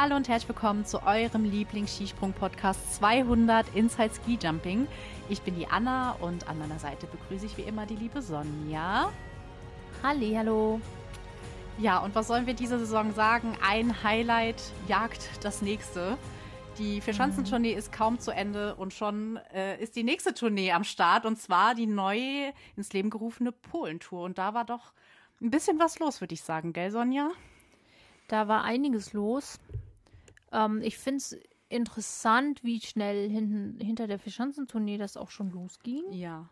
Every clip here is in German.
hallo und herzlich willkommen zu eurem Lieblings-Skisprung-Podcast 200 Inside Ski Jumping. Ich bin die Anna und an meiner Seite begrüße ich wie immer die liebe Sonja. Halli, hallo. Ja, und was sollen wir diese Saison sagen? Ein Highlight jagt das nächste. Die Vierschanzentournee mhm. ist kaum zu Ende und schon äh, ist die nächste Tournee am Start und zwar die neu ins Leben gerufene Polentour. Und da war doch ein bisschen was los, würde ich sagen, gell, Sonja? Da war einiges los. Ähm, ich finde es interessant, wie schnell hinten, hinter der Vierschanzentournee das auch schon losging. Ja.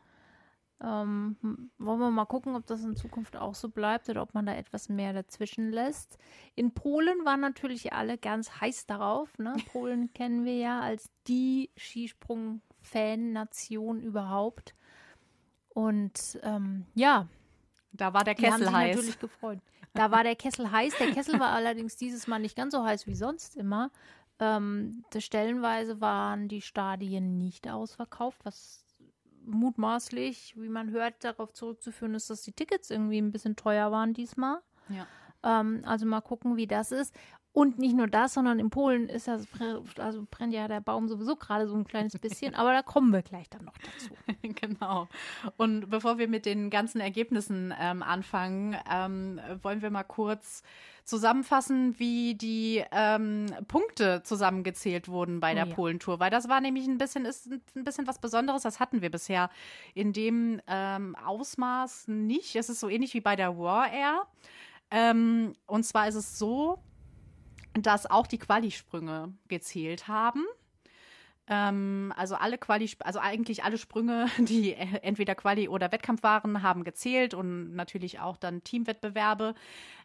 Ähm, wollen wir mal gucken, ob das in Zukunft auch so bleibt oder ob man da etwas mehr dazwischen lässt. In Polen waren natürlich alle ganz heiß darauf. Ne? Polen kennen wir ja als die Skisprung-Fan-Nation überhaupt. Und ähm, ja, da war der Kessel die haben sich heiß. natürlich gefreut. Da war der Kessel heiß. Der Kessel war allerdings dieses Mal nicht ganz so heiß wie sonst immer. Ähm, stellenweise waren die Stadien nicht ausverkauft, was mutmaßlich, wie man hört, darauf zurückzuführen ist, dass die Tickets irgendwie ein bisschen teuer waren diesmal. Ja. Ähm, also mal gucken, wie das ist. Und nicht nur das, sondern in Polen ist das, also brennt ja der Baum sowieso gerade so ein kleines bisschen, aber da kommen wir gleich dann noch dazu. genau. Und bevor wir mit den ganzen Ergebnissen ähm, anfangen, ähm, wollen wir mal kurz zusammenfassen, wie die ähm, Punkte zusammengezählt wurden bei der oh, ja. Polentour, weil das war nämlich ein bisschen ist ein bisschen was Besonderes. Das hatten wir bisher in dem ähm, Ausmaß nicht. Es ist so ähnlich wie bei der War Air. Ähm, und zwar ist es so, dass auch die Qualisprünge gezählt haben. Ähm, also alle Quali, also eigentlich alle Sprünge, die entweder Quali oder Wettkampf waren, haben gezählt und natürlich auch dann Teamwettbewerbe.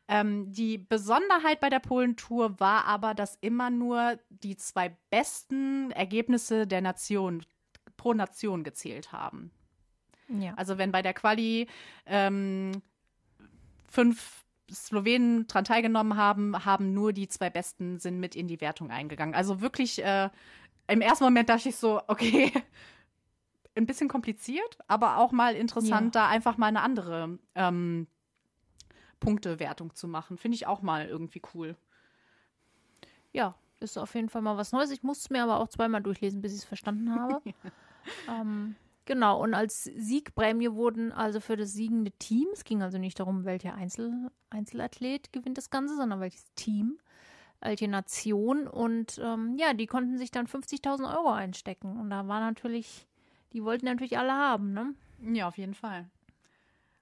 Ähm, die Besonderheit bei der Polentour war aber, dass immer nur die zwei besten Ergebnisse der Nation pro Nation gezählt haben. Ja. Also wenn bei der Quali ähm, fünf Slowenen dran teilgenommen haben, haben nur die zwei Besten sind mit in die Wertung eingegangen. Also wirklich, äh, im ersten Moment dachte ich so, okay, ein bisschen kompliziert, aber auch mal interessant, ja. da einfach mal eine andere ähm, Punktewertung zu machen. Finde ich auch mal irgendwie cool. Ja, ist auf jeden Fall mal was Neues. Ich musste es mir aber auch zweimal durchlesen, bis ich es verstanden habe. ähm, Genau, und als Siegprämie wurden also für das siegende Team, es ging also nicht darum, welcher Einzel Einzelathlet gewinnt das Ganze, sondern welches Team, welche Nation. Und ähm, ja, die konnten sich dann 50.000 Euro einstecken. Und da war natürlich, die wollten natürlich alle haben, ne? Ja, auf jeden Fall.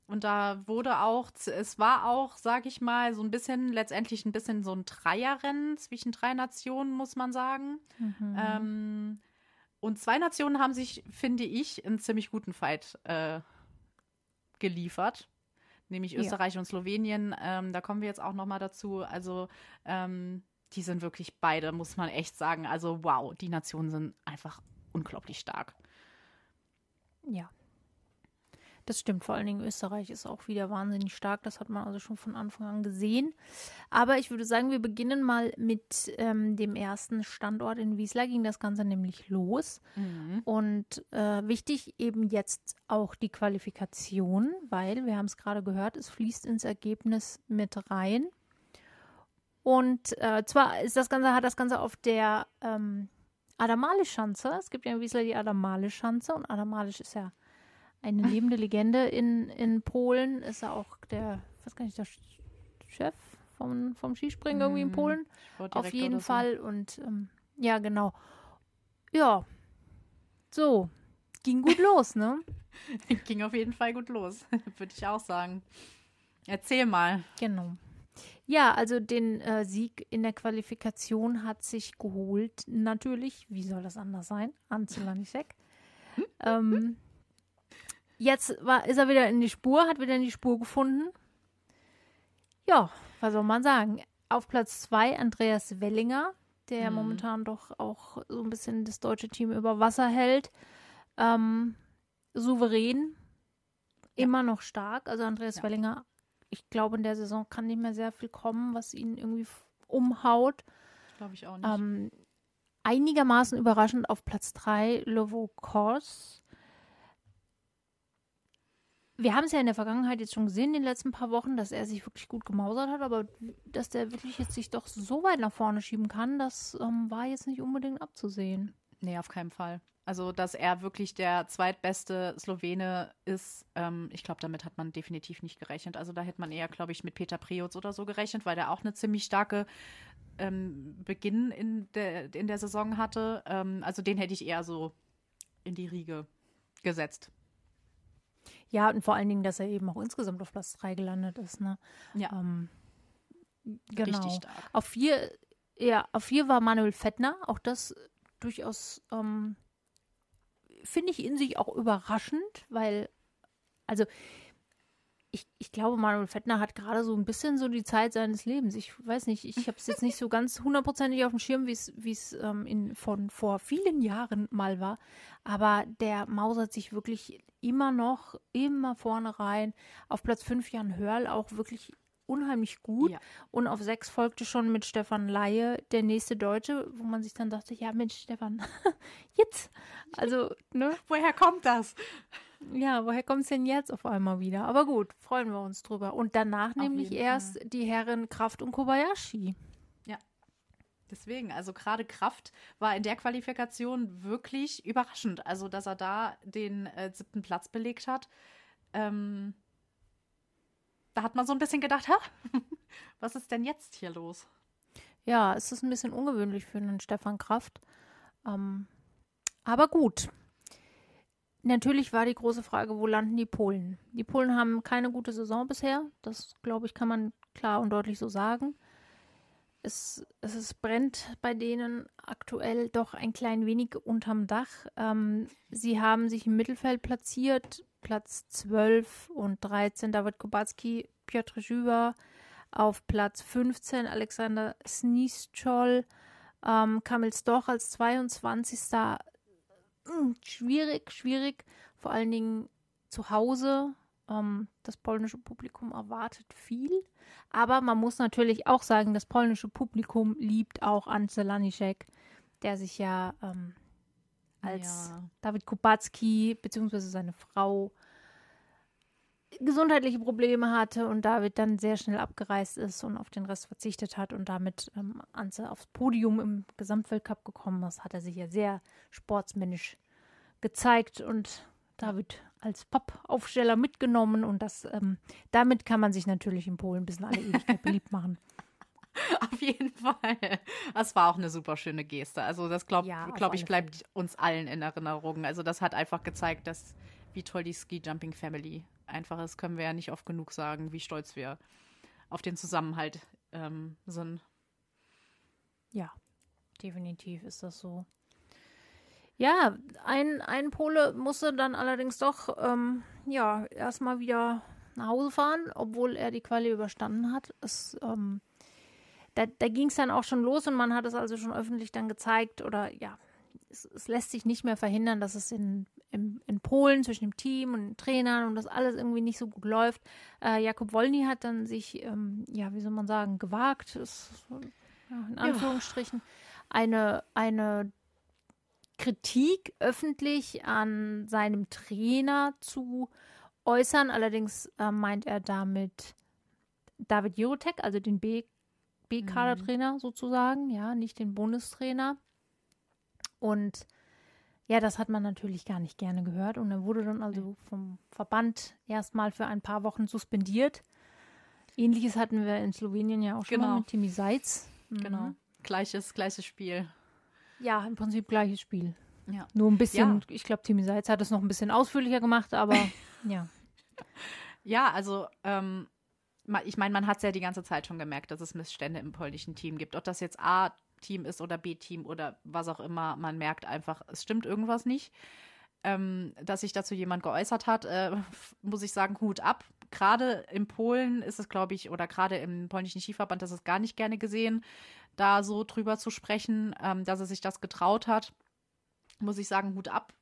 Und da wurde auch, es war auch, sag ich mal, so ein bisschen, letztendlich ein bisschen so ein Dreierrennen zwischen drei Nationen, muss man sagen. Mhm. Ähm, und zwei Nationen haben sich, finde ich, einen ziemlich guten Fight äh, geliefert. Nämlich Österreich ja. und Slowenien. Ähm, da kommen wir jetzt auch noch mal dazu. Also ähm, die sind wirklich beide, muss man echt sagen. Also wow, die Nationen sind einfach unglaublich stark. Ja, das stimmt, vor allen Dingen Österreich ist auch wieder wahnsinnig stark. Das hat man also schon von Anfang an gesehen. Aber ich würde sagen, wir beginnen mal mit ähm, dem ersten Standort in Wiesla. Ging das Ganze nämlich los. Mhm. Und äh, wichtig eben jetzt auch die Qualifikation, weil wir haben es gerade gehört, es fließt ins Ergebnis mit rein. Und äh, zwar ist das Ganze, hat das Ganze auf der ähm, Adamalisch-Schanze. Es gibt ja in Wiesla die Adamalisch-Schanze und Adamalisch ist ja eine lebende Legende in, in Polen. Ist er auch der, was kann ich, der Chef vom, vom Skispringen irgendwie in mhm. Polen. Auf jeden Fall. Und ähm, ja, genau. Ja. So. Ging gut los, ne? Ging auf jeden Fall gut los, würde ich auch sagen. Erzähl mal. Genau. Ja, also den äh, Sieg in der Qualifikation hat sich geholt, natürlich, wie soll das anders sein? Anzelanisek. ähm, Jetzt war, ist er wieder in die Spur, hat wieder in die Spur gefunden. Ja, was soll man sagen? Auf Platz zwei Andreas Wellinger, der mhm. momentan doch auch so ein bisschen das deutsche Team über Wasser hält. Ähm, souverän, ja. immer noch stark. Also Andreas ja. Wellinger, ich glaube, in der Saison kann nicht mehr sehr viel kommen, was ihn irgendwie umhaut. Glaube ich auch nicht. Ähm, einigermaßen überraschend auf Platz drei Lovo Kors wir haben es ja in der Vergangenheit jetzt schon gesehen, in den letzten paar Wochen, dass er sich wirklich gut gemausert hat, aber dass der wirklich jetzt sich doch so weit nach vorne schieben kann, das ähm, war jetzt nicht unbedingt abzusehen. Nee, auf keinen Fall. Also, dass er wirklich der zweitbeste Slowene ist, ähm, ich glaube, damit hat man definitiv nicht gerechnet. Also, da hätte man eher, glaube ich, mit Peter Priots oder so gerechnet, weil der auch eine ziemlich starke ähm, Beginn in der, in der Saison hatte. Ähm, also, den hätte ich eher so in die Riege gesetzt. Ja, und vor allen Dingen, dass er eben auch insgesamt auf Platz 3 gelandet ist. Ne? Ja. Ähm, genau. Richtig stark. Auf vier, ja, auf vier war Manuel Fettner. Auch das durchaus, ähm, finde ich in sich auch überraschend, weil, also, ich, ich glaube, Manuel Fettner hat gerade so ein bisschen so die Zeit seines Lebens. Ich weiß nicht, ich habe es jetzt nicht so ganz hundertprozentig auf dem Schirm, wie es ähm, in, von vor vielen Jahren mal war. Aber der mausert sich wirklich immer noch, immer vorne rein. Auf Platz 5 Jan Hörl auch wirklich unheimlich gut. Ja. Und auf 6 folgte schon mit Stefan Laie der nächste Deutsche, wo man sich dann dachte, ja Mensch, Stefan, jetzt. Also, ne? Woher kommt das? Ja, woher kommt es denn jetzt auf einmal wieder? Aber gut, freuen wir uns drüber. Und danach Auf nämlich erst die Herren Kraft und Kobayashi. Deswegen, also gerade Kraft war in der Qualifikation wirklich überraschend. Also, dass er da den äh, siebten Platz belegt hat. Ähm, da hat man so ein bisschen gedacht, was ist denn jetzt hier los? Ja, es ist ein bisschen ungewöhnlich für einen Stefan Kraft. Ähm, aber gut. Natürlich war die große Frage, wo landen die Polen? Die Polen haben keine gute Saison bisher. Das, glaube ich, kann man klar und deutlich so sagen. Es, es ist, brennt bei denen aktuell doch ein klein wenig unterm Dach. Ähm, sie haben sich im Mittelfeld platziert, Platz 12 und 13 David Kubacki, Piotr Żywa, auf Platz 15 Alexander Snischol, ähm, Kamil Stoch als 22. Hm, schwierig, schwierig, vor allen Dingen zu Hause. Ähm, das polnische Publikum erwartet viel. Aber man muss natürlich auch sagen, das polnische Publikum liebt auch Ance Laniszek, der sich ja ähm, als Ja. David Kubacki bzw. seine Frau gesundheitliche Probleme hatte und David dann sehr schnell abgereist ist und auf den Rest verzichtet hat und damit ähm, Anze aufs Podium im Gesamtweltcup gekommen ist, hat er sich ja sehr sportsmännisch gezeigt und David als Pappaufsteller mitgenommen und das ähm, damit kann man sich natürlich in Polen bis in alle Ewigkeit beliebt machen. Auf jeden Fall. Das war auch eine super schöne Geste. Also, das glaube Ja, glaub ich, bleibt uns allen in Erinnerung. Also, das hat einfach gezeigt, dass wie toll die Ski Jumping Family einfach ist, können wir ja nicht oft genug sagen, wie stolz wir auf den Zusammenhalt ähm, sind. Ja, definitiv ist das so. Ja, ein, ein Pole musste dann allerdings doch ähm, ja erstmal wieder nach Hause fahren, obwohl er die Quali überstanden hat. Es, ähm, da da ging es dann auch schon los und man hat es also schon öffentlich dann gezeigt oder ja, es, es lässt sich nicht mehr verhindern, dass es in, in, in Polen zwischen dem Team und den Trainern und das alles irgendwie nicht so gut läuft. Äh, Jakob Wolny hat dann sich, ähm, ja, wie soll man sagen, gewagt, ist, ja, in Anführungsstrichen, eine, eine Kritik öffentlich an seinem Trainer zu äußern. Allerdings äh, meint er damit David Jurotek, also den B-Kader-Trainer sozusagen, ja, nicht den Bundestrainer. Und ja, das hat man natürlich gar nicht gerne gehört. Und er wurde dann also vom Verband erstmal für ein paar Wochen suspendiert. Ähnliches hatten wir in Slowenien ja auch schon Genau. mal mit Timi Seitz. Mhm. Genau. Gleiches, gleiches Spiel. Ja, im Prinzip gleiches Spiel. Ja. Nur ein bisschen, Ja. ich glaube, Timi Seitz hat es noch ein bisschen ausführlicher gemacht, aber ja. Ja, also ähm, ich meine, man hat es ja die ganze Zeit schon gemerkt, dass es Missstände im polnischen Team gibt. Ob das jetzt A-Team ist oder B-Team oder was auch immer, man merkt einfach, es stimmt irgendwas nicht. Ähm, dass sich dazu jemand geäußert hat, äh, muss ich sagen, Hut ab. Gerade in Polen ist es, glaube ich, oder gerade im polnischen Skiverband, das ist gar nicht gerne gesehen, da so drüber zu sprechen, ähm, dass er sich das getraut hat. Muss ich sagen, Hut ab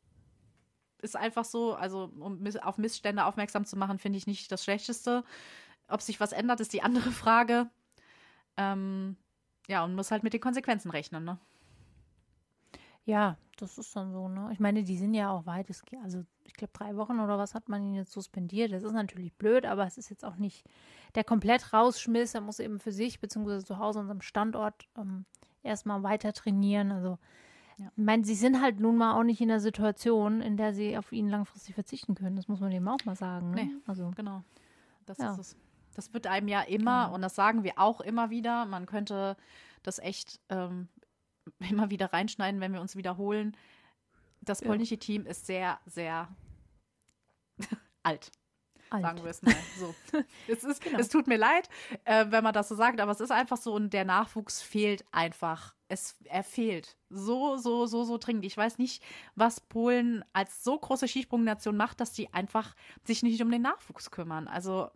ist einfach so, also um auf Missstände aufmerksam zu machen, finde ich nicht das Schlechteste. Ob sich was ändert, ist die andere Frage. Ähm, ja, und muss halt mit den Konsequenzen rechnen, ne? Ja, das ist dann so, ne? Ich meine, die sind ja auch weit, also ich glaube drei Wochen oder was hat man ihn jetzt suspendiert. Das ist natürlich blöd, aber es ist jetzt auch nicht der komplett rausschmiss. Er muss eben für sich beziehungsweise zu Hause an seinem Standort ähm, erstmal weiter trainieren. Also ja. ich meine, sie sind halt nun mal auch nicht in der Situation, in der sie auf ihn langfristig verzichten können. Das muss man eben auch mal sagen. Ne? Nee, also genau. Das ja. ist es. Das wird einem ja immer, genau. und das sagen wir auch immer wieder, man könnte das echt ähm, immer wieder reinschneiden, wenn wir uns wiederholen. Das polnische ja. Team ist sehr, sehr alt. alt. Sagen wir es mal so. es, ist, genau. es tut mir leid, äh, wenn man das so sagt, aber es ist einfach so und der Nachwuchs fehlt einfach. Es, er fehlt so, so, so, so dringend. Ich weiß nicht, was Polen als so große Skisprungnation macht, dass die einfach sich nicht um den Nachwuchs kümmern. Also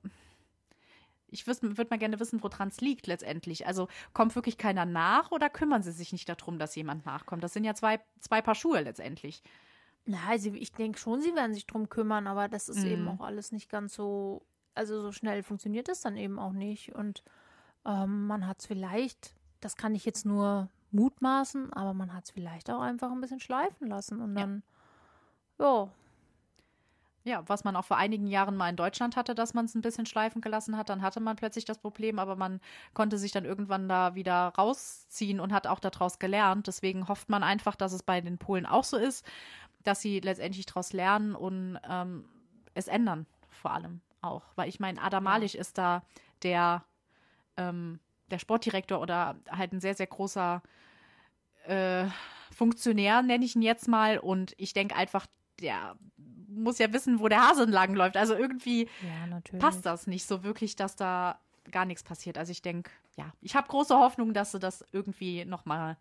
ich würde mal gerne wissen, woran es liegt letztendlich. Also kommt wirklich keiner nach oder kümmern sie sich nicht darum, dass jemand nachkommt? Das sind ja zwei, zwei Paar Schuhe letztendlich. Na, also ich denke schon, sie werden sich drum kümmern, aber das ist mm. eben auch alles nicht ganz so, also so schnell funktioniert es dann eben auch nicht. Und ähm, man hat es vielleicht, das kann ich jetzt nur mutmaßen, aber man hat es vielleicht auch einfach ein bisschen schleifen lassen und dann, ja, ja ja, was man auch vor einigen Jahren mal in Deutschland hatte, dass man es ein bisschen schleifen gelassen hat. Dann hatte man plötzlich das Problem, aber man konnte sich dann irgendwann da wieder rausziehen und hat auch daraus gelernt. Deswegen hofft man einfach, dass es bei den Polen auch so ist, dass sie letztendlich daraus lernen und ähm, es ändern, vor allem auch. Weil ich meine, Adam Malich ja. ist da der, ähm, der Sportdirektor oder halt ein sehr, sehr großer äh, Funktionär, nenne ich ihn jetzt mal. Und ich denke einfach, der muss ja wissen, wo der Hase entlang läuft. Also irgendwie ja, passt das nicht so wirklich, dass da gar nichts passiert. Also ich denke, ja, ich habe große Hoffnung, dass sie das irgendwie nochmal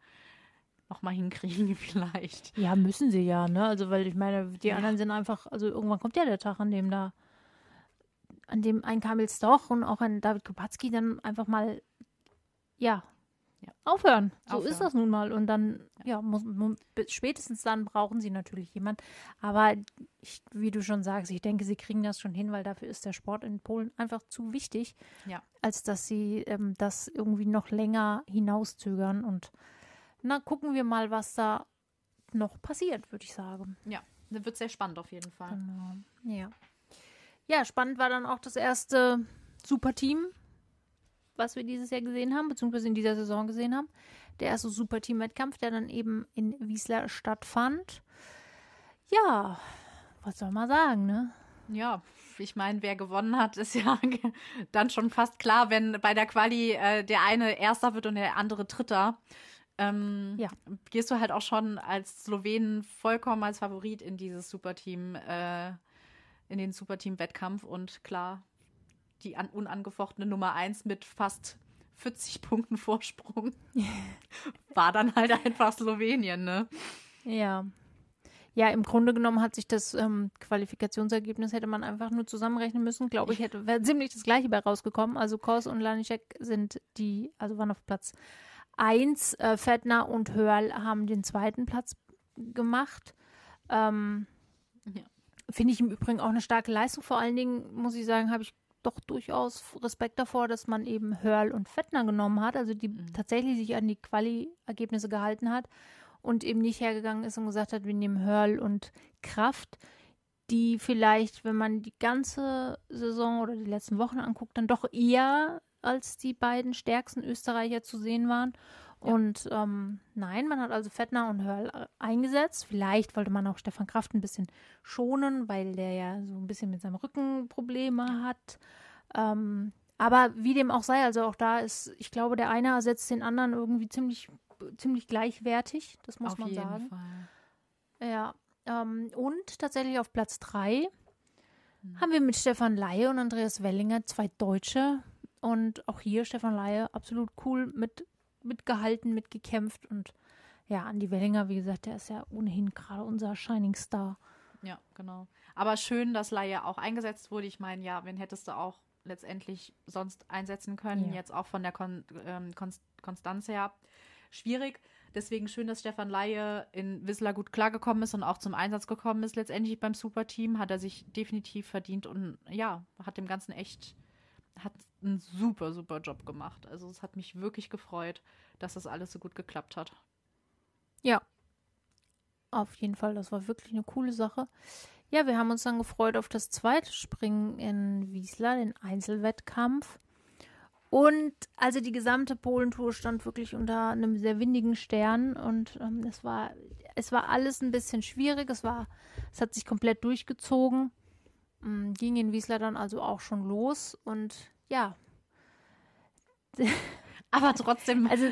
noch mal hinkriegen vielleicht. Ja, müssen sie ja, ne? Also weil ich meine, die ja. anderen sind einfach, also irgendwann kommt ja der Tag, an dem da, an dem ein Kamil Stoch und auch ein David Kopacki dann einfach mal, ja, ja. Aufhören. So Aufhören. ist das nun mal. Und dann, ja, muss, spätestens dann brauchen sie natürlich jemand. Aber ich, wie du schon sagst, ich denke, sie kriegen das schon hin, weil dafür ist der Sport in Polen einfach zu wichtig, ja. als dass sie ähm, das irgendwie noch länger hinauszögern. Und na, gucken wir mal, was da noch passiert, würde ich sagen. Ja, das wird sehr spannend auf jeden Fall. Genau. Ja. Ja, spannend war dann auch das erste Superteam was wir dieses Jahr gesehen haben, beziehungsweise in dieser Saison gesehen haben. Der erste Superteam-Wettkampf, der dann eben in Wiesler stattfand. Ja, was soll man sagen, ne? Ja, ich meine, wer gewonnen hat, ist ja dann schon fast klar, wenn bei der Quali äh, der eine Erster wird und der andere Dritter. Ähm, ja. Gehst du halt auch schon als Slowenen vollkommen als Favorit in dieses Superteam, äh, in den Superteam-Wettkampf und klar, die an, unangefochtene Nummer 1 mit fast 40 Punkten Vorsprung. War dann halt einfach Slowenien, ne? Ja. Ja, im Grunde genommen hat sich das ähm, Qualifikationsergebnis hätte man einfach nur zusammenrechnen müssen. Glaube ich, hätte wäre ziemlich das gleiche bei rausgekommen. Also Kors und Lanischek sind die, also waren auf Platz 1. Äh, Fettner und Hörl haben den zweiten Platz gemacht. Ähm, ja. Finde ich im Übrigen auch eine starke Leistung. Vor allen Dingen, muss ich sagen, habe ich doch durchaus Respekt davor, dass man eben Hörl und Fettner genommen hat, also die mhm. tatsächlich sich an die Quali-Ergebnisse gehalten hat und eben nicht hergegangen ist und gesagt hat, wir nehmen Hörl und Kraft, die vielleicht, wenn man die ganze Saison oder die letzten Wochen anguckt, dann doch eher als die beiden stärksten Österreicher zu sehen waren. Ja. Und ähm, nein, man hat also Fettner und Hörl äh, eingesetzt. Vielleicht wollte man auch Stefan Kraft ein bisschen schonen, weil der ja so ein bisschen mit seinem Rücken Probleme hat. Ähm, aber wie dem auch sei, also auch da ist, ich glaube, der eine ersetzt den anderen irgendwie ziemlich, ziemlich gleichwertig. Das muss auf man jeden sagen. Fall. Ja. Ähm, und tatsächlich auf Platz 3 hm. haben wir mit Stefan Laie und Andreas Wellinger zwei Deutsche. Und auch hier Stefan Laie absolut cool mit mitgehalten, mitgekämpft und ja, Andi Wellinger, wie gesagt, der ist ja ohnehin gerade unser Shining Star. Ja, genau. Aber schön, dass Laie auch eingesetzt wurde. Ich meine, ja, wen hättest du auch letztendlich sonst einsetzen können? Ja. Jetzt auch von der Kon ähm, Konstanz her. Schwierig. Deswegen schön, dass Stefan Laie in Wissler gut klargekommen ist und auch zum Einsatz gekommen ist. Letztendlich beim Superteam hat er sich definitiv verdient und ja, hat dem Ganzen echt hat einen super, super Job gemacht. Also es hat mich wirklich gefreut, dass das alles so gut geklappt hat. Ja, Auf jeden Fall, das war wirklich eine coole Sache. Ja, wir haben uns dann gefreut auf das zweite Springen in Wiesla, den Einzelwettkampf. Und also die gesamte Polentour stand wirklich unter einem sehr windigen Stern und ähm, es war es war alles ein bisschen schwierig. Es war es hat sich komplett durchgezogen. Ähm, ging in Wiesla dann also auch schon los und ja. Aber trotzdem, Also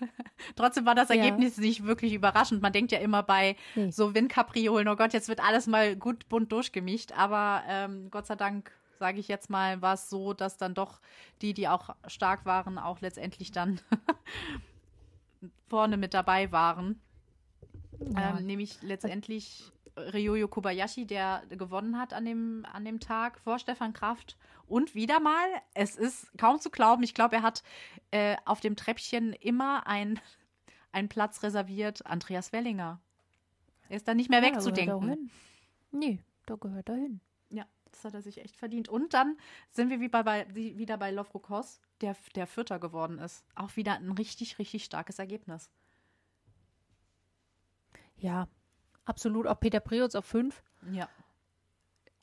trotzdem war das Ja. Ergebnis nicht wirklich überraschend. Man denkt ja immer bei Nee. so Windkapriolen, oh Gott, jetzt wird alles mal gut bunt durchgemischt. Aber ähm, Gott sei Dank, sage ich jetzt mal, war es so, dass dann doch die, die auch stark waren, auch letztendlich dann vorne mit dabei waren. ja, Ähm, nämlich letztendlich Ryoyo Kobayashi, der gewonnen hat an dem, an dem Tag vor Stefan Kraft. Und wieder mal, es ist kaum zu glauben, ich glaube, er hat äh, auf dem Treppchen immer ein, einen Platz reserviert, Andreas Wellinger. Er ist da nicht mehr ja, da wegzudenken. hin. Nee, da gehört er hin. Ja, das hat er sich echt verdient. Und dann sind wir wie bei, bei, wie- wieder bei Lofrokos, der, der Vierter geworden ist. Auch wieder ein richtig, richtig starkes Ergebnis. Ja, absolut. Auch Peter Preutz auf fünf. Ja.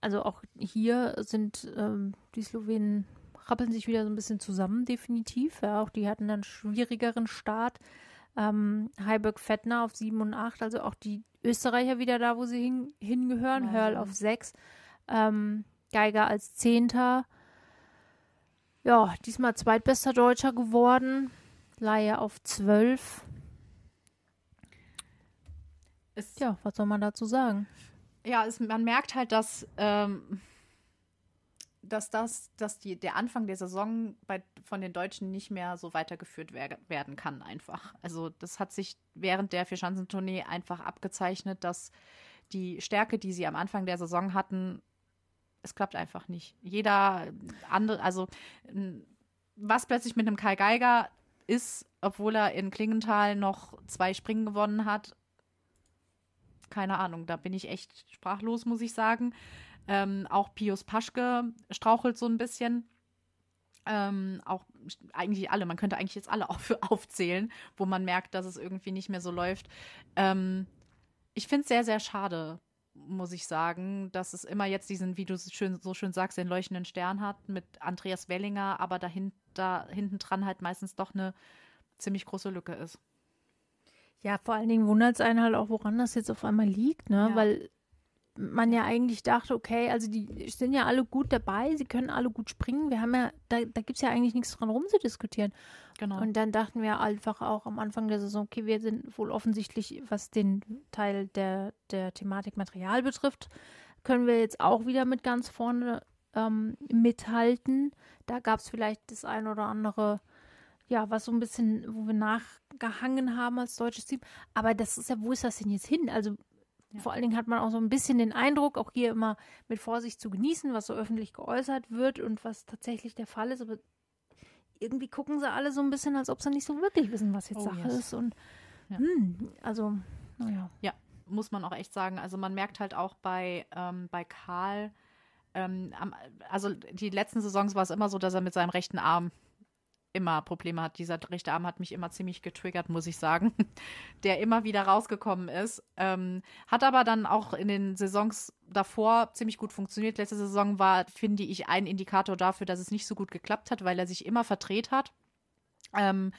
Also auch hier sind ähm, die Slowenen rappeln sich wieder so ein bisschen zusammen, definitiv. Ja, auch die hatten einen schwierigeren Start. Ähm, Heiberg Fettner auf 7 und 8, also auch die Österreicher wieder da, wo sie hin, hingehören. Wahnsinn. Hörl auf 6. Ähm, Geiger als Zehnter. Ja, diesmal zweitbester Deutscher geworden. Laie auf 12. Es, Ja, was soll man dazu sagen? ja, es, man merkt halt, dass, ähm, dass das, dass die, der Anfang der Saison bei, von den Deutschen nicht mehr so weitergeführt wer, werden kann, einfach. Also das hat sich während der Vierschanzentournee einfach abgezeichnet, dass die Stärke, die sie am Anfang der Saison hatten, es klappt einfach nicht. Jeder andere, also was plötzlich mit einem Kai Geiger ist, obwohl er in Klingenthal noch zwei Springen gewonnen hat, keine Ahnung, da bin ich echt sprachlos, muss ich sagen. Ähm, auch Pius Paschke strauchelt so ein bisschen. Ähm, auch eigentlich alle, man könnte eigentlich jetzt alle auf, aufzählen, wo man merkt, dass es irgendwie nicht mehr so läuft. Ähm, ich finde es sehr, sehr schade, muss ich sagen, dass es immer jetzt diesen, wie du schön, so schön sagst, den leuchtenden Stern hat mit Andreas Wellinger, aber dahinter, hinten dran halt meistens doch eine ziemlich große Lücke ist. Ja, vor allen Dingen wundert es einen halt auch, woran das jetzt auf einmal liegt, ne? Ja. Weil man ja eigentlich dachte, okay, also die sind ja alle gut dabei, sie können alle gut springen. Wir haben ja, da, da gibt es ja eigentlich nichts dran rumzudiskutieren. Genau. Und dann dachten wir einfach auch am Anfang der Saison, okay, wir sind wohl offensichtlich, was den Teil der, der Thematik Material betrifft, können wir jetzt auch wieder mit ganz vorne ähm, mithalten. Da gab es vielleicht das ein oder andere, ja, was so ein bisschen, wo wir nachgehangen haben als deutsches Team. Aber das ist ja, wo ist das denn jetzt hin? Also Ja. vor allen Dingen hat man auch so ein bisschen den Eindruck, auch hier immer mit Vorsicht zu genießen, was so öffentlich geäußert wird und was tatsächlich der Fall ist. Aber irgendwie gucken sie alle so ein bisschen, als ob sie nicht so wirklich wissen, was jetzt Oh, Sache yes. ist. Und Ja. hm, also, naja. Ja, muss man auch echt sagen. Also man merkt halt auch bei, ähm, bei Karl, ähm, also die letzten Saisons war es immer so, dass er mit seinem rechten Arm immer Probleme hat. Dieser rechte Arm hat mich immer ziemlich getriggert, muss ich sagen, der immer wieder rausgekommen ist. Ähm, hat aber dann auch in den Saisons davor ziemlich gut funktioniert. Letzte Saison war, finde ich, ein Indikator dafür, dass es nicht so gut geklappt hat, weil er sich immer verdreht hat. Ähm,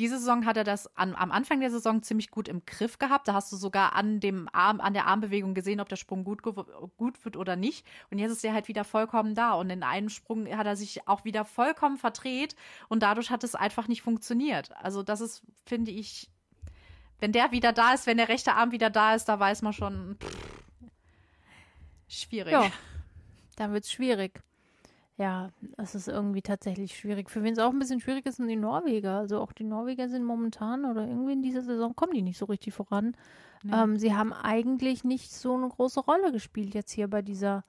diese Saison hat er das an, am Anfang der Saison ziemlich gut im Griff gehabt. Da hast du sogar an dem Arm, an der Armbewegung gesehen, ob der Sprung gut, gut wird oder nicht. Und jetzt ist er halt wieder vollkommen da. Und in einem Sprung hat er sich auch wieder vollkommen verdreht und dadurch hat es einfach nicht funktioniert. Also das ist, finde ich, wenn der wieder da ist, wenn der rechte Arm wieder da ist, da weiß man schon, pff, schwierig. Ja, dann wird es schwierig. Ja, es ist irgendwie tatsächlich schwierig. Für wen es auch ein bisschen schwierig ist, sind die Norweger. Also auch die Norweger sind momentan oder irgendwie in dieser Saison kommen die nicht so richtig voran. Nee. Ähm, sie haben eigentlich nicht so eine große Rolle gespielt jetzt hier bei dieser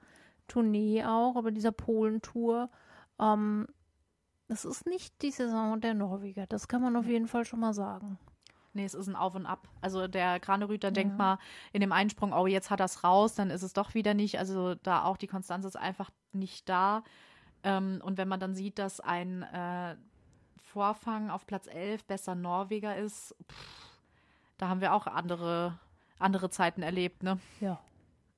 Tournee auch, aber dieser Polentour. Ähm, das ist nicht die Saison der Norweger. Das kann man auf jeden Fall schon mal sagen. Nee, es ist ein Auf und Ab. Also der Granerüter Ja. denkt mal in dem Einsprung, oh, jetzt hat er es raus, dann ist es doch wieder nicht. Also da auch die Konstanz ist einfach nicht da. Ähm, und wenn man dann sieht, dass ein äh, Vorfang auf Platz 11 besser Norweger ist, pff, da haben wir auch andere, andere Zeiten erlebt, ne? Ja,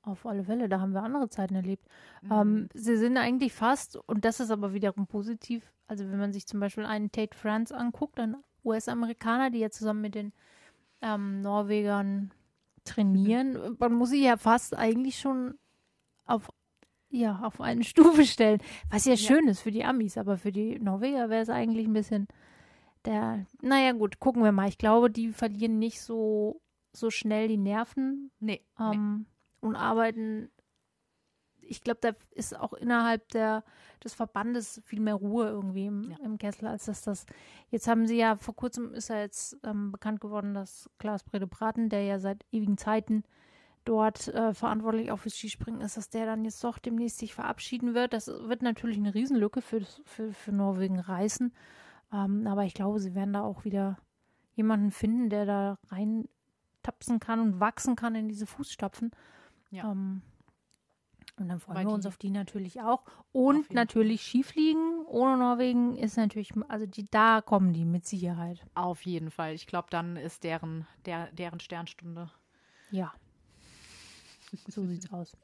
auf alle Fälle. Da haben wir andere Zeiten erlebt. Mhm. Ähm, sie sind eigentlich fast, und das ist aber wiederum positiv, also wenn man sich zum Beispiel einen Tate France anguckt, ein US-Amerikaner, die ja zusammen mit den ähm, Norwegern trainieren, man muss sie ja fast eigentlich schon auf, ja, auf eine Stufe stellen. Was ja schön ist für die Amis, aber für die Norweger wäre es eigentlich ein bisschen der, naja gut, gucken wir mal. Ich glaube, die verlieren nicht so, so schnell die Nerven Nee. nee. ähm, und arbeiten. Ich glaube, da ist auch innerhalb der, des Verbandes viel mehr Ruhe irgendwie im, Ja. im Kessel, als dass das. Jetzt haben sie ja, vor kurzem ist ja jetzt ähm, bekannt geworden, dass Klaas Brede Braten, der ja seit ewigen Zeiten dort äh, verantwortlich auch fürs Skispringen ist, dass der dann jetzt doch demnächst sich verabschieden wird. Das wird natürlich eine Riesenlücke für, für, für Norwegen reißen. Ähm, aber ich glaube, sie werden da auch wieder jemanden finden, der da rein tapsen kann und wachsen kann in diese Fußstapfen. Ja. Ähm, und dann freuen Weil wir uns auf die natürlich auch. Und natürlich Skifliegen ohne Norwegen ist natürlich, also die, da kommen die mit Sicherheit. Auf jeden Fall. Ich glaube, dann ist deren, der, deren Sternstunde. Ja. So sieht's aus.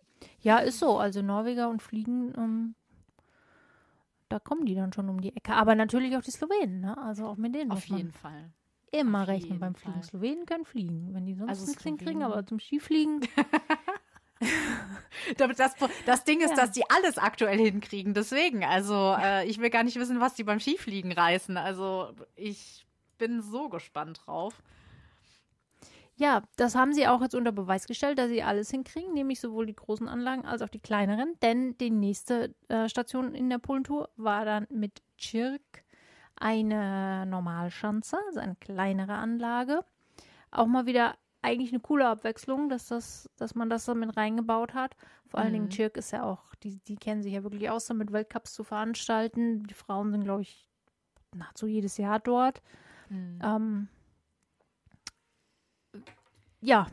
Ja, ist so. Also Norweger und Fliegen, ähm, da kommen die dann schon um die Ecke. Aber natürlich auch die Slowenen, ne? Also auch mit denen Auf jeden Fall. immer auf rechnen beim Fliegen. Fall. Slowenen können fliegen, wenn die sonst Also nichts hinkriegen, aber zum Skifliegen, Das, das Ding ist, Ja. dass die alles aktuell hinkriegen. Deswegen, also äh, ich will gar nicht wissen, was die beim Skifliegen reißen. Also ich bin so gespannt drauf. Ja, das haben sie auch jetzt unter Beweis gestellt, dass sie alles hinkriegen, nämlich sowohl die großen Anlagen als auch die kleineren. Denn die nächste äh, Station in der Polentour war dann mit Chirk eine Normalschanze, also eine kleinere Anlage. Auch mal wieder eigentlich eine coole Abwechslung, dass, das, dass man das so mit reingebaut hat. Vor allen Dingen Mhm. Chirk ist ja auch, die, die kennen sich ja wirklich aus, damit Weltcups zu veranstalten. Die Frauen sind, glaube ich, nahezu jedes Jahr dort. Ähm, ja.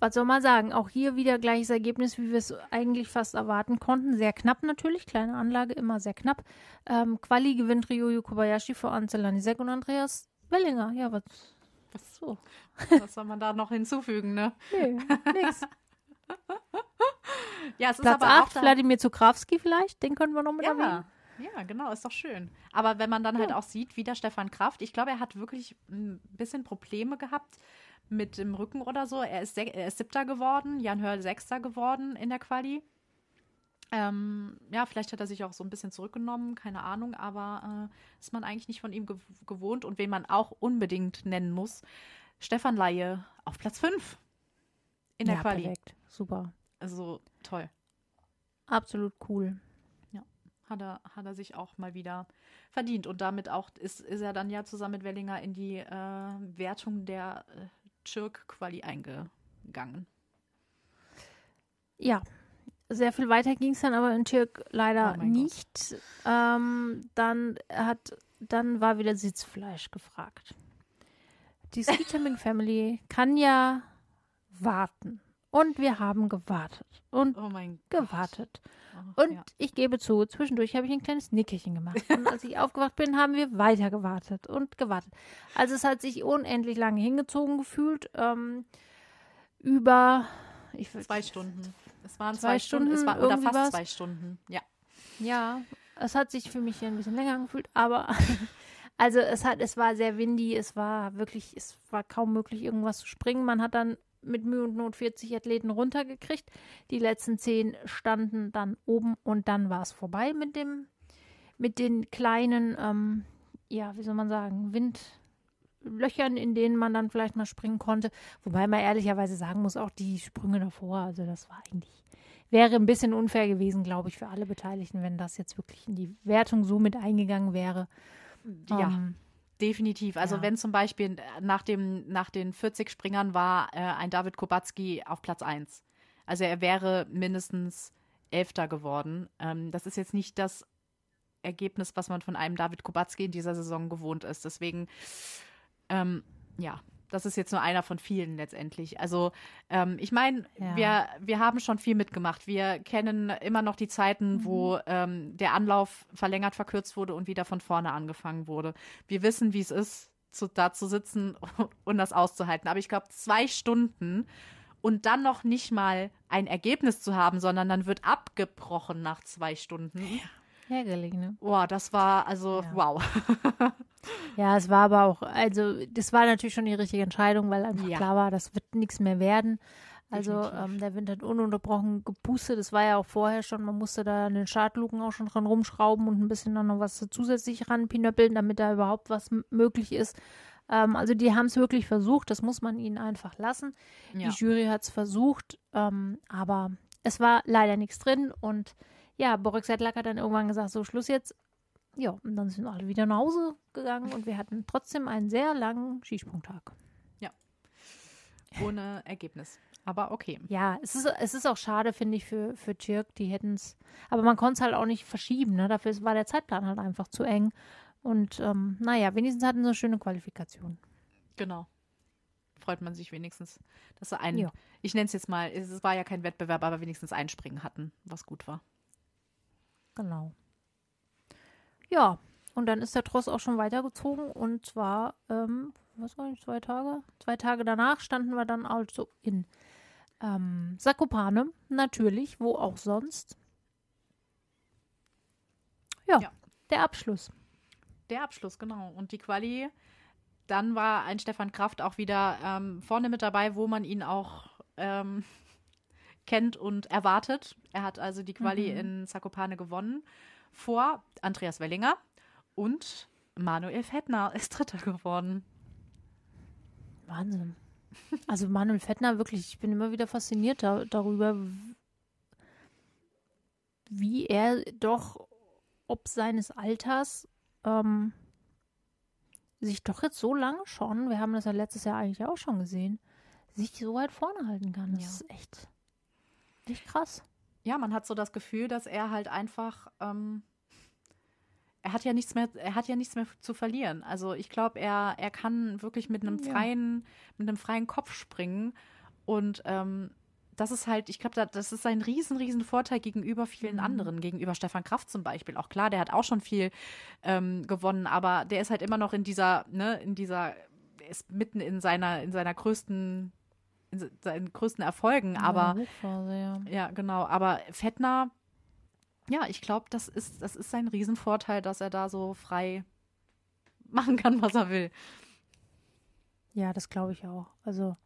Was soll man sagen? Auch hier wieder gleiches Ergebnis, wie wir es eigentlich fast erwarten konnten. Sehr knapp natürlich, kleine Anlage, immer sehr knapp. Ähm, Quali gewinnt Ryoyo Kobayashi vor Ansel Lanisek und Andreas Wellinger. Ja, was? Was, so. was soll man da noch hinzufügen, ne? Nee, nix. Ja, es ist Platz aber auch 8, da- Wladimir Zukrawski vielleicht, den können wir noch mit erwähnen. Ja, ja, genau, ist doch schön. Aber wenn man dann halt Ja. auch sieht, wie der Stefan Kraft, ich glaube, er hat wirklich ein bisschen Probleme gehabt mit dem Rücken oder so. Er ist, er ist siebter geworden, Jan Hörl sechster geworden in der Quali. Ähm, ja, vielleicht hat er sich auch so ein bisschen zurückgenommen, keine Ahnung, aber äh, ist man eigentlich nicht von ihm gew gewohnt. Und wen man auch unbedingt nennen muss, Stefan Laie auf Platz 5 in der ja, Quali. perfekt. Super. Also toll. Absolut cool. hat er, hat er sich auch mal wieder verdient. Und damit auch ist, ist er dann ja zusammen mit Wellinger in die äh, Wertung der äh, Chirk-Quali eingegangen. Ja, sehr viel weiter ging es dann aber in Türk leider Oh nicht. Ähm, dann hat, dann war wieder Sitzfleisch gefragt. Die Ski-Jumping Family kann ja warten. Und wir haben gewartet und Oh gewartet. Oh, Und ja. ich gebe zu, zwischendurch habe ich ein kleines Nickerchen gemacht. Und als ich aufgewacht bin, haben wir weiter gewartet und gewartet. Also es hat sich unendlich lange hingezogen gefühlt. Ähm, über ich, Zwei Stunden. Es waren Zwei zwei, Stunden, es Stunden, war oder fast was? zwei Stunden. Ja. Ja, es hat sich für mich ein bisschen länger angefühlt, aber also es hat, es war sehr windy, es war wirklich, es war kaum möglich, irgendwas zu springen. Man hat dann mit Mühe und Not 40 Athleten runtergekriegt. Die letzten zehn standen dann oben und dann war es vorbei mit dem, mit den kleinen, ähm, ja, wie soll man sagen, Windlöchern, in denen man dann vielleicht mal springen konnte. Wobei man ehrlicherweise sagen muss, auch die Sprünge davor, also das war eigentlich wäre ein bisschen unfair gewesen, glaube ich, für alle Beteiligten, wenn das jetzt wirklich in die Wertung so mit eingegangen wäre. Ja, Ähm, definitiv. Also ja. wenn zum Beispiel nach, dem, nach den 40 Springern war äh, ein David Kubacki auf Platz 1. Also er wäre mindestens Elfter geworden. Ähm, das ist jetzt nicht das Ergebnis, was man von einem David Kubacki in dieser Saison gewohnt ist. Deswegen, ähm, ja, das ist jetzt nur einer von vielen letztendlich. Also ähm, ich meine, Ja. wir, wir haben schon viel mitgemacht. Wir kennen immer noch die Zeiten, wo ähm, der Anlauf verlängert, verkürzt wurde und wieder von vorne angefangen wurde. Wir wissen, wie es ist, zu, da zu sitzen und das auszuhalten. Aber ich glaube, zwei Stunden und dann noch nicht mal ein Ergebnis zu haben, sondern dann wird abgebrochen nach zwei Stunden. Ja. Ärgerlich, ne? Boah, das war also Ja. wow. Ja, es war aber auch, also das war natürlich schon die richtige Entscheidung, weil einfach Ja. klar war, das wird nichts mehr werden. Also ähm, der Wind hat ununterbrochen gepustet. Das war ja auch vorher schon, man musste da an den Startluken auch schon dran rumschrauben und ein bisschen dann noch was zusätzlich ranpinöppeln, damit da überhaupt was möglich ist. Ähm, also die haben es wirklich versucht, das muss man ihnen einfach lassen. Ja. Die Jury hat es versucht, ähm, aber es war leider nichts drin und ja, Boris Sedlak hat dann irgendwann gesagt, so Schluss jetzt. Ja, und dann sind alle wieder nach Hause gegangen und wir hatten trotzdem einen sehr langen Skisprungtag. Ohne Ergebnis. Aber okay. Ja, es ist, es ist auch schade, finde ich, für, für Chirk, die hätten es, aber man konnte es halt auch nicht verschieben, ne? dafür war der Zeitplan halt einfach zu eng und ähm, naja, wenigstens hatten sie eine schöne Qualifikation. Genau. Freut man sich wenigstens, dass sie einen, Ja. ich nenne es jetzt mal, es war ja kein Wettbewerb, aber wenigstens einspringen hatten, was gut war. Genau. Ja, und dann ist der Tross auch schon weitergezogen und zwar, ähm, was war ich, zwei Tage? Zwei Tage danach standen wir dann also in ähm, Zakopane, natürlich, wo auch sonst. Ja, Ja. der Abschluss. Der Abschluss, genau. Und die Quali, dann war ein Stefan Kraft auch wieder ähm, vorne mit dabei, wo man ihn auch ähm, kennt und erwartet. Er hat also die Quali Mhm. in Zakopane gewonnen vor Andreas Wellinger und Manuel Fettner ist Dritter geworden. Wahnsinn. Also Manuel Fettner, wirklich, ich bin immer wieder fasziniert da, darüber, wie er doch, ob seines Alters, ähm, sich doch jetzt so lange schon, wir haben das ja letztes Jahr eigentlich auch schon gesehen, sich so weit vorne halten kann. Das Ja. ist echt, echt krass. Ja, man hat so das Gefühl, dass er halt einfach, ähm, er hat ja nichts mehr, er hat ja nichts mehr zu verlieren. Also ich glaube, er, er kann wirklich mit einem Ja. freien, mit einem freien Kopf springen. Und ähm, das ist halt, ich glaube, da, das ist ein riesen, riesen Vorteil gegenüber vielen Mhm. anderen, gegenüber Stefan Kraft zum Beispiel. Auch klar, der hat auch schon viel ähm, gewonnen, aber der ist halt immer noch in dieser, ne, in dieser, er ist mitten in seiner, in seiner größten, in se- seinen größten Erfolgen, aber Hochphase, ja. ja, genau. Aber Fettner, ja, ich glaube, das ist, das ist sein Riesenvorteil, dass er da so frei machen kann, was er will. Ja, das glaube ich auch. Also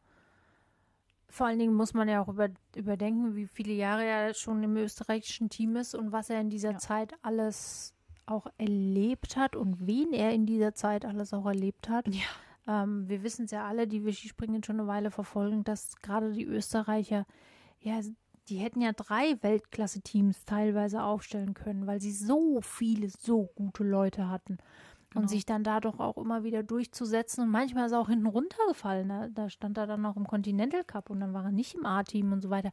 vor allen Dingen muss man ja auch über, überdenken, wie viele Jahre er schon im österreichischen Team ist und was er in dieser Ja. Zeit alles auch erlebt hat und wen er in dieser Zeit alles auch erlebt hat. Ja. Ähm, wir wissen es ja alle, die wir Skispringen schon eine Weile verfolgen, dass gerade die Österreicher, ja, die hätten ja drei Weltklasse-Teams teilweise aufstellen können, weil sie so viele, so gute Leute hatten. Genau. Und sich dann dadurch auch immer wieder durchzusetzen. Und manchmal ist er auch hinten runtergefallen. Da, da stand er dann noch im Continental Cup und dann war er nicht im A-Team und so weiter.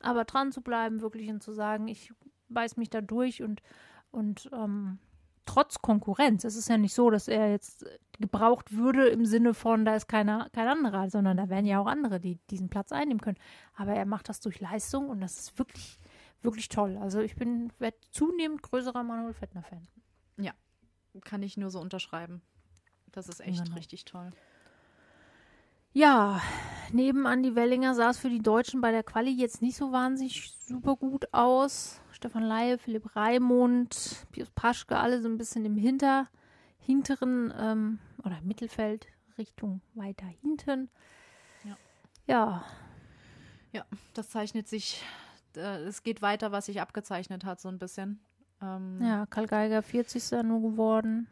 Aber dran zu bleiben, wirklich und zu sagen, ich beiß mich da durch und, und ähm, trotz Konkurrenz. Es ist ja nicht so, dass er jetzt gebraucht würde im Sinne von, da ist keiner, kein anderer, sondern da wären ja auch andere, die diesen Platz einnehmen können. Aber er macht das durch Leistung und das ist wirklich, wirklich toll. Also ich bin zunehmend größerer Manuel Fettner-Fan. Kann ich nur so unterschreiben. Das ist echt Genau. richtig toll. Ja, neben Andi Wellinger sah es für die Deutschen bei der Quali jetzt nicht so wahnsinnig super gut aus. Stefan Laie, Philipp Raimund, Pius Paschke, alle so ein bisschen im Hinter, hinteren ähm, oder Mittelfeld Richtung weiter hinten. Ja. Ja, Ja, das zeichnet sich, äh, es geht weiter, was sich abgezeichnet hat, so ein bisschen. Ähm, ja, Karl Geiger 40. nur geworden.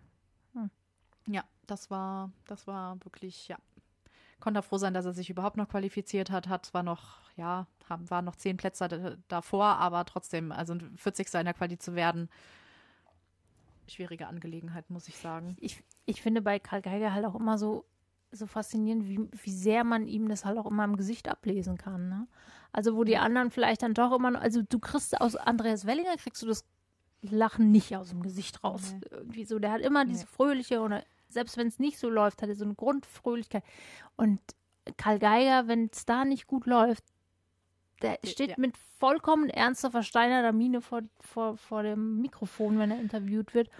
Ja, das war, das war wirklich, ja. Konnte er froh sein, dass er sich überhaupt noch qualifiziert hat. Hat zwar noch, ja, haben, waren noch zehn Plätze da- davor, aber trotzdem, also ein 40. in der Quali zu werden, schwierige Angelegenheit, muss ich sagen. Ich, ich finde bei Karl Geiger halt auch immer so, so faszinierend, wie, wie sehr man ihm das halt auch immer im Gesicht ablesen kann. Ne? Also wo die anderen vielleicht dann doch immer, noch- also du kriegst aus Andreas Wellinger, kriegst du das Lachen nicht aus dem Gesicht raus. Nee. Irgendwie so, der hat immer diese Nee. fröhliche oder selbst wenn es nicht so läuft, hat er so eine Grundfröhlichkeit. Und Karl Geiger, wenn es da nicht gut läuft, der steht ja. mit vollkommen ernster, versteinerter Miene vor, vor, vor dem Mikrofon, wenn er interviewt wird.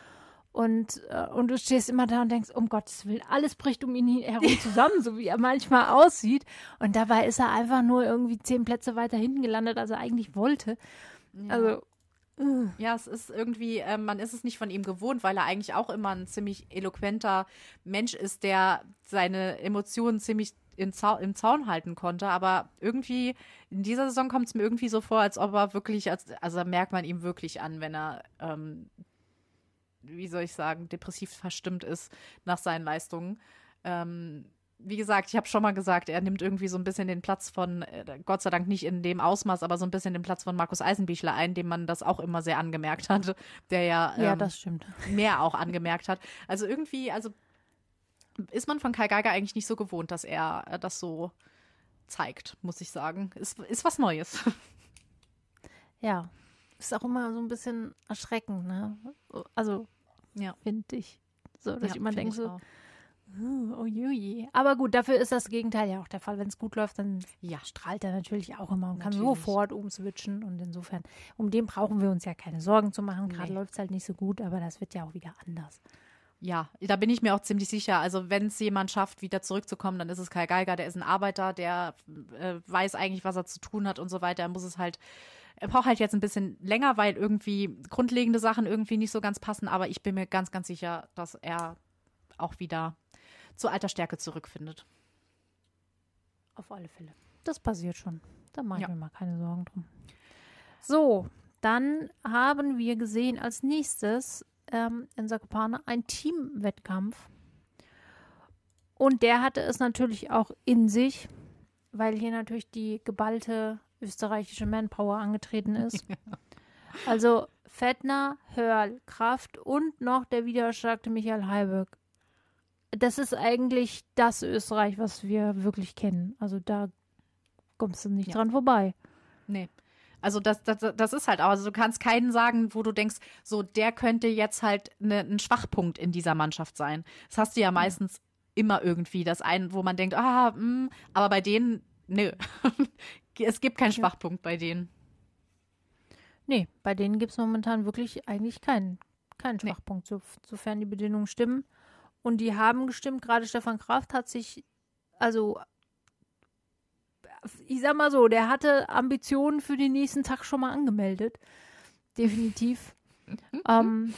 Und, äh, und du stehst immer da und denkst, um Gottes Willen, alles bricht um ihn herum zusammen, so wie er manchmal aussieht. Und dabei ist er einfach nur irgendwie zehn Plätze weiter hinten gelandet, als er eigentlich wollte. Ja. Also. Ja, es ist irgendwie, äh, man ist es nicht von ihm gewohnt, weil er eigentlich auch immer ein ziemlich eloquenter Mensch ist, der seine Emotionen ziemlich Zau im Zaun halten konnte. Aber irgendwie, in dieser Saison kommt es mir irgendwie so vor, als ob er wirklich, als, also merkt man ihm wirklich an, wenn er, ähm, wie soll ich sagen, depressiv verstimmt ist nach seinen Leistungen. Ähm, wie gesagt, ich habe schon mal gesagt, er nimmt irgendwie so ein bisschen den Platz von, äh, Gott sei Dank nicht in dem Ausmaß, aber so ein bisschen den Platz von Markus Eisenbichler ein, dem man das auch immer sehr angemerkt hat, der ja, ähm, ja das stimmt. mehr auch angemerkt hat. Also irgendwie, also ist man von Kai Geiger eigentlich nicht so gewohnt, dass er äh, das so zeigt, muss ich sagen. Ist, ist was Neues. Ja, ist auch immer so ein bisschen erschreckend, ne? Also, ja. finde ich. So, dass ja, ich immer denke so, oh, oh je. Aber gut, dafür ist das Gegenteil ja auch der Fall. Wenn es gut läuft, dann ja. strahlt er natürlich auch immer und natürlich. kann sofort umswitchen. Und insofern, um den brauchen wir uns ja keine Sorgen zu machen. Gerade nee. läuft es halt nicht so gut, aber das wird ja auch wieder anders. Ja, da bin ich mir auch ziemlich sicher. Also wenn es jemand schafft, wieder zurückzukommen, dann ist es Kai Geiger. Der ist ein Arbeiter, der äh, weiß eigentlich, was er zu tun hat und so weiter. Er muss es halt, er braucht halt jetzt ein bisschen länger, weil irgendwie grundlegende Sachen irgendwie nicht so ganz passen. Aber ich bin mir ganz, ganz sicher, dass er auch wieder zur alter Stärke zurückfindet. Auf alle Fälle. Das passiert schon. Da mache ich ja. mir mal keine Sorgen drum. So, dann haben wir gesehen als nächstes ähm, in Zakopane ein Teamwettkampf. Und der hatte es natürlich auch in sich, weil hier natürlich die geballte österreichische Manpower angetreten ist. also Fettner, Hörl, Kraft und noch der wiedererstarkte Michael Heiberg. Das ist eigentlich das Österreich, was wir wirklich kennen. Also da kommst du nicht ja. dran vorbei. Nee. Also das, das, das ist halt auch, also du kannst keinen sagen, wo du denkst, so der könnte jetzt halt ne, ein Schwachpunkt in dieser Mannschaft sein. Das hast du ja meistens ja. immer irgendwie, das einen, wo man denkt, ah, mh, hm, aber bei denen, nö. es gibt keinen Schwachpunkt ja. bei denen. Nee, bei denen gibt es momentan wirklich eigentlich keinen, keinen Schwachpunkt, nee. so, sofern die Bedingungen stimmen. Und die haben gestimmt, gerade Stefan Kraft hat sich also ich sag mal so, der hatte Ambitionen für den nächsten Tag schon mal angemeldet. Definitiv. ähm,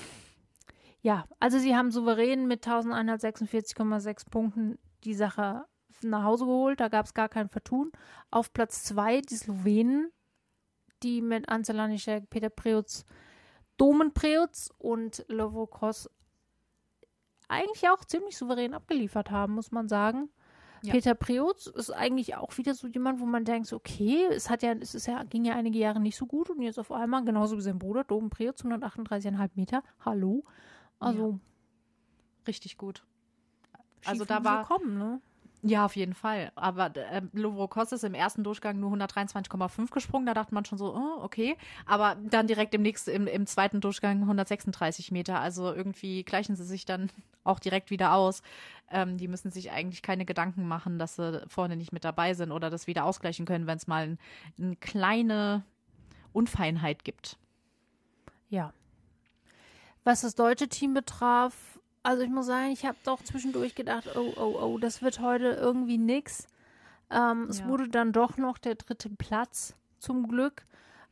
ja, also sie haben souverän mit 1146,6 Punkten die Sache nach Hause geholt. Da gab es gar kein Vertun. Auf Platz 2 die Slowenen, die mit Anzelanischek, Peter Preutz, Domen Preutz und Lovokos eigentlich auch ziemlich souverän abgeliefert haben, muss man sagen. Ja. Peter Preutz ist eigentlich auch wieder so jemand, wo man denkt, okay, es hat ja, es ist ja, ging ja einige Jahre nicht so gut und jetzt auf einmal, genauso wie sein Bruder, Doben Preutz, 138,5 Meter. Hallo. Also. Ja. Richtig gut. Also da war. Kommen, ne? Ja, auf jeden Fall. Aber äh, Lovrokos ist im ersten Durchgang nur 123,5 gesprungen. Da dachte man schon so, oh, okay. Aber dann direkt im nächsten, im, im zweiten Durchgang 136 Meter. Also irgendwie gleichen sie sich dann auch direkt wieder aus. Ähm, die müssen sich eigentlich keine Gedanken machen, dass sie vorne nicht mit dabei sind oder das wieder ausgleichen können, wenn es mal ein, eine kleine Unfeinheit gibt. Ja. Was das deutsche Team betraf, also ich muss sagen, ich habe doch zwischendurch gedacht, oh, oh, oh, das wird heute irgendwie nix. Ähm, ja. Es wurde dann doch noch der dritte Platz, zum Glück.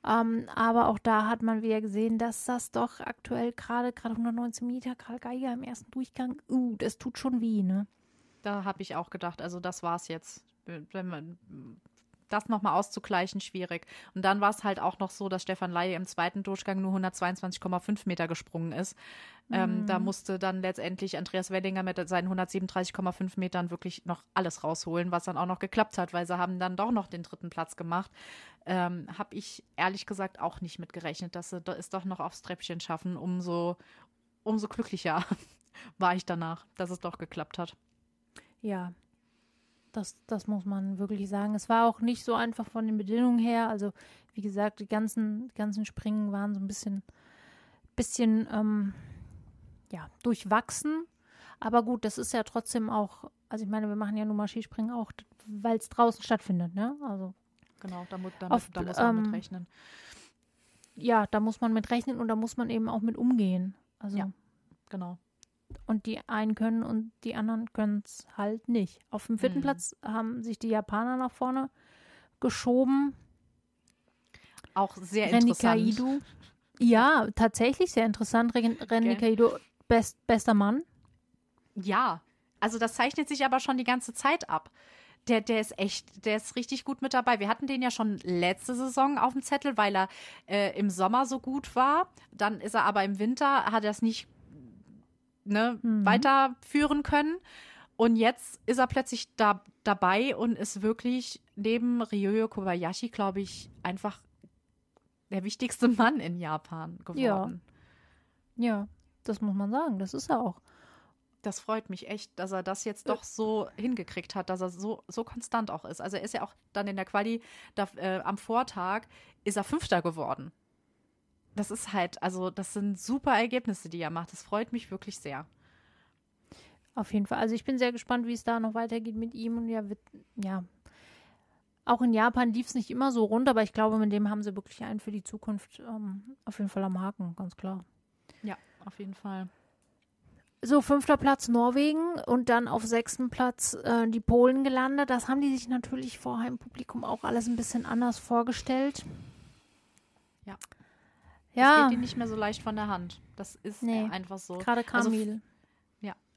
Ähm, aber auch da hat man wieder gesehen, dass das doch aktuell gerade, gerade 119 Meter, Karl Geiger im ersten Durchgang, uh, das tut schon weh, ne? Da habe ich auch gedacht, also das war's jetzt. Wenn man das nochmal auszugleichen, schwierig. Und dann war es halt auch noch so, dass Stefan Laie im zweiten Durchgang nur 122,5 Meter gesprungen ist. Mhm. Ähm, da musste dann letztendlich Andreas Wellinger mit seinen 137,5 Metern wirklich noch alles rausholen, was dann auch noch geklappt hat, weil sie haben dann doch noch den dritten Platz gemacht. Ähm, Habe ich ehrlich gesagt auch nicht mit gerechnet, dass sie es doch noch aufs Treppchen schaffen. Umso, umso glücklicher war ich danach, dass es doch geklappt hat. Ja, das, das muss man wirklich sagen. Es war auch nicht so einfach von den Bedingungen her. Also, wie gesagt, die ganzen, die ganzen Springen waren so ein bisschen, bisschen ähm, ja, durchwachsen. Aber gut, das ist ja trotzdem auch, also ich meine, wir machen ja nun mal Skispringen auch, weil es draußen stattfindet, ne? Also. Genau, da, mu damit, auf, da muss man ähm, mit rechnen. Ja, da muss man mit rechnen und da muss man eben auch mit umgehen. Also. Ja, genau. Und die einen können und die anderen können es halt nicht. Auf dem vierten Mhm. Platz haben sich die Japaner nach vorne geschoben. Auch sehr Renny interessant. Kaido. Ja, tatsächlich sehr interessant. Ren? Kaido, best, bester Mann. Ja, also das zeichnet sich aber schon die ganze Zeit ab. Der, der ist echt, der ist richtig gut mit dabei. Wir hatten den ja schon letzte Saison auf dem Zettel, weil er äh, im Sommer so gut war. Dann ist er aber im Winter, hat er es nicht ne, Mhm. weiterführen können. Und jetzt ist er plötzlich da, dabei und ist wirklich neben Ryoyo Kobayashi, glaube ich, einfach der wichtigste Mann in Japan geworden. Ja, das muss man sagen. Das ist er auch. Das freut mich echt, dass er das jetzt doch so hingekriegt hat, dass er so, so konstant auch ist. Also er ist ja auch dann in der Quali, da, äh, am Vortag ist er Fünfter geworden. Das ist halt, also das sind super Ergebnisse, die er macht. Das freut mich wirklich sehr. Auf jeden Fall. Also ich bin sehr gespannt, wie es da noch weitergeht mit ihm. Und ja, wird, ja. Auch in Japan lief es nicht immer so rund, aber ich glaube, mit dem haben sie wirklich einen für die Zukunft ähm, auf jeden Fall am Haken, ganz klar. Ja, auf jeden Fall. So, fünfter Platz Norwegen und dann auf sechsten Platz äh, die Polen gelandet. Das haben die sich natürlich vor Heimpublikum auch alles ein bisschen anders vorgestellt. Ja. Ja, Das geht ihm nicht mehr so leicht von der Hand. Das ist Nee. einfach so. gerade Also Kamil.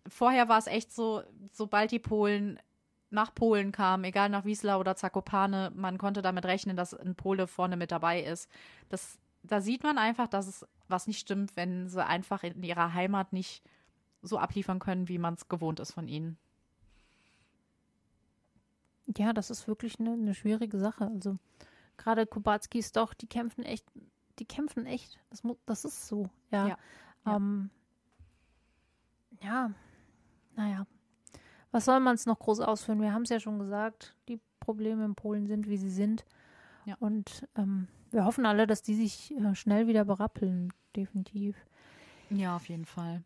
Vorher war es echt so, sobald die Polen nach Polen kamen, egal nach Wiesla oder Zakopane, man konnte damit rechnen, dass ein Pole vorne mit dabei ist. Das, da sieht man einfach, dass es was nicht stimmt, wenn sie einfach in ihrer Heimat nicht so abliefern können, wie man es gewohnt ist von ihnen. Ja, das ist wirklich eine, eine schwierige Sache. Also gerade Kubacki doch, die kämpfen echt, die kämpfen echt. Das, das ist so, ja. Ja, ja. Ähm, ja, naja. Was soll man es noch groß ausführen? Wir haben es ja schon gesagt, die Probleme in Polen sind, wie sie sind. Ja. Und ähm, wir hoffen alle, dass die sich äh, schnell wieder berappeln, definitiv. Ja, auf jeden Fall.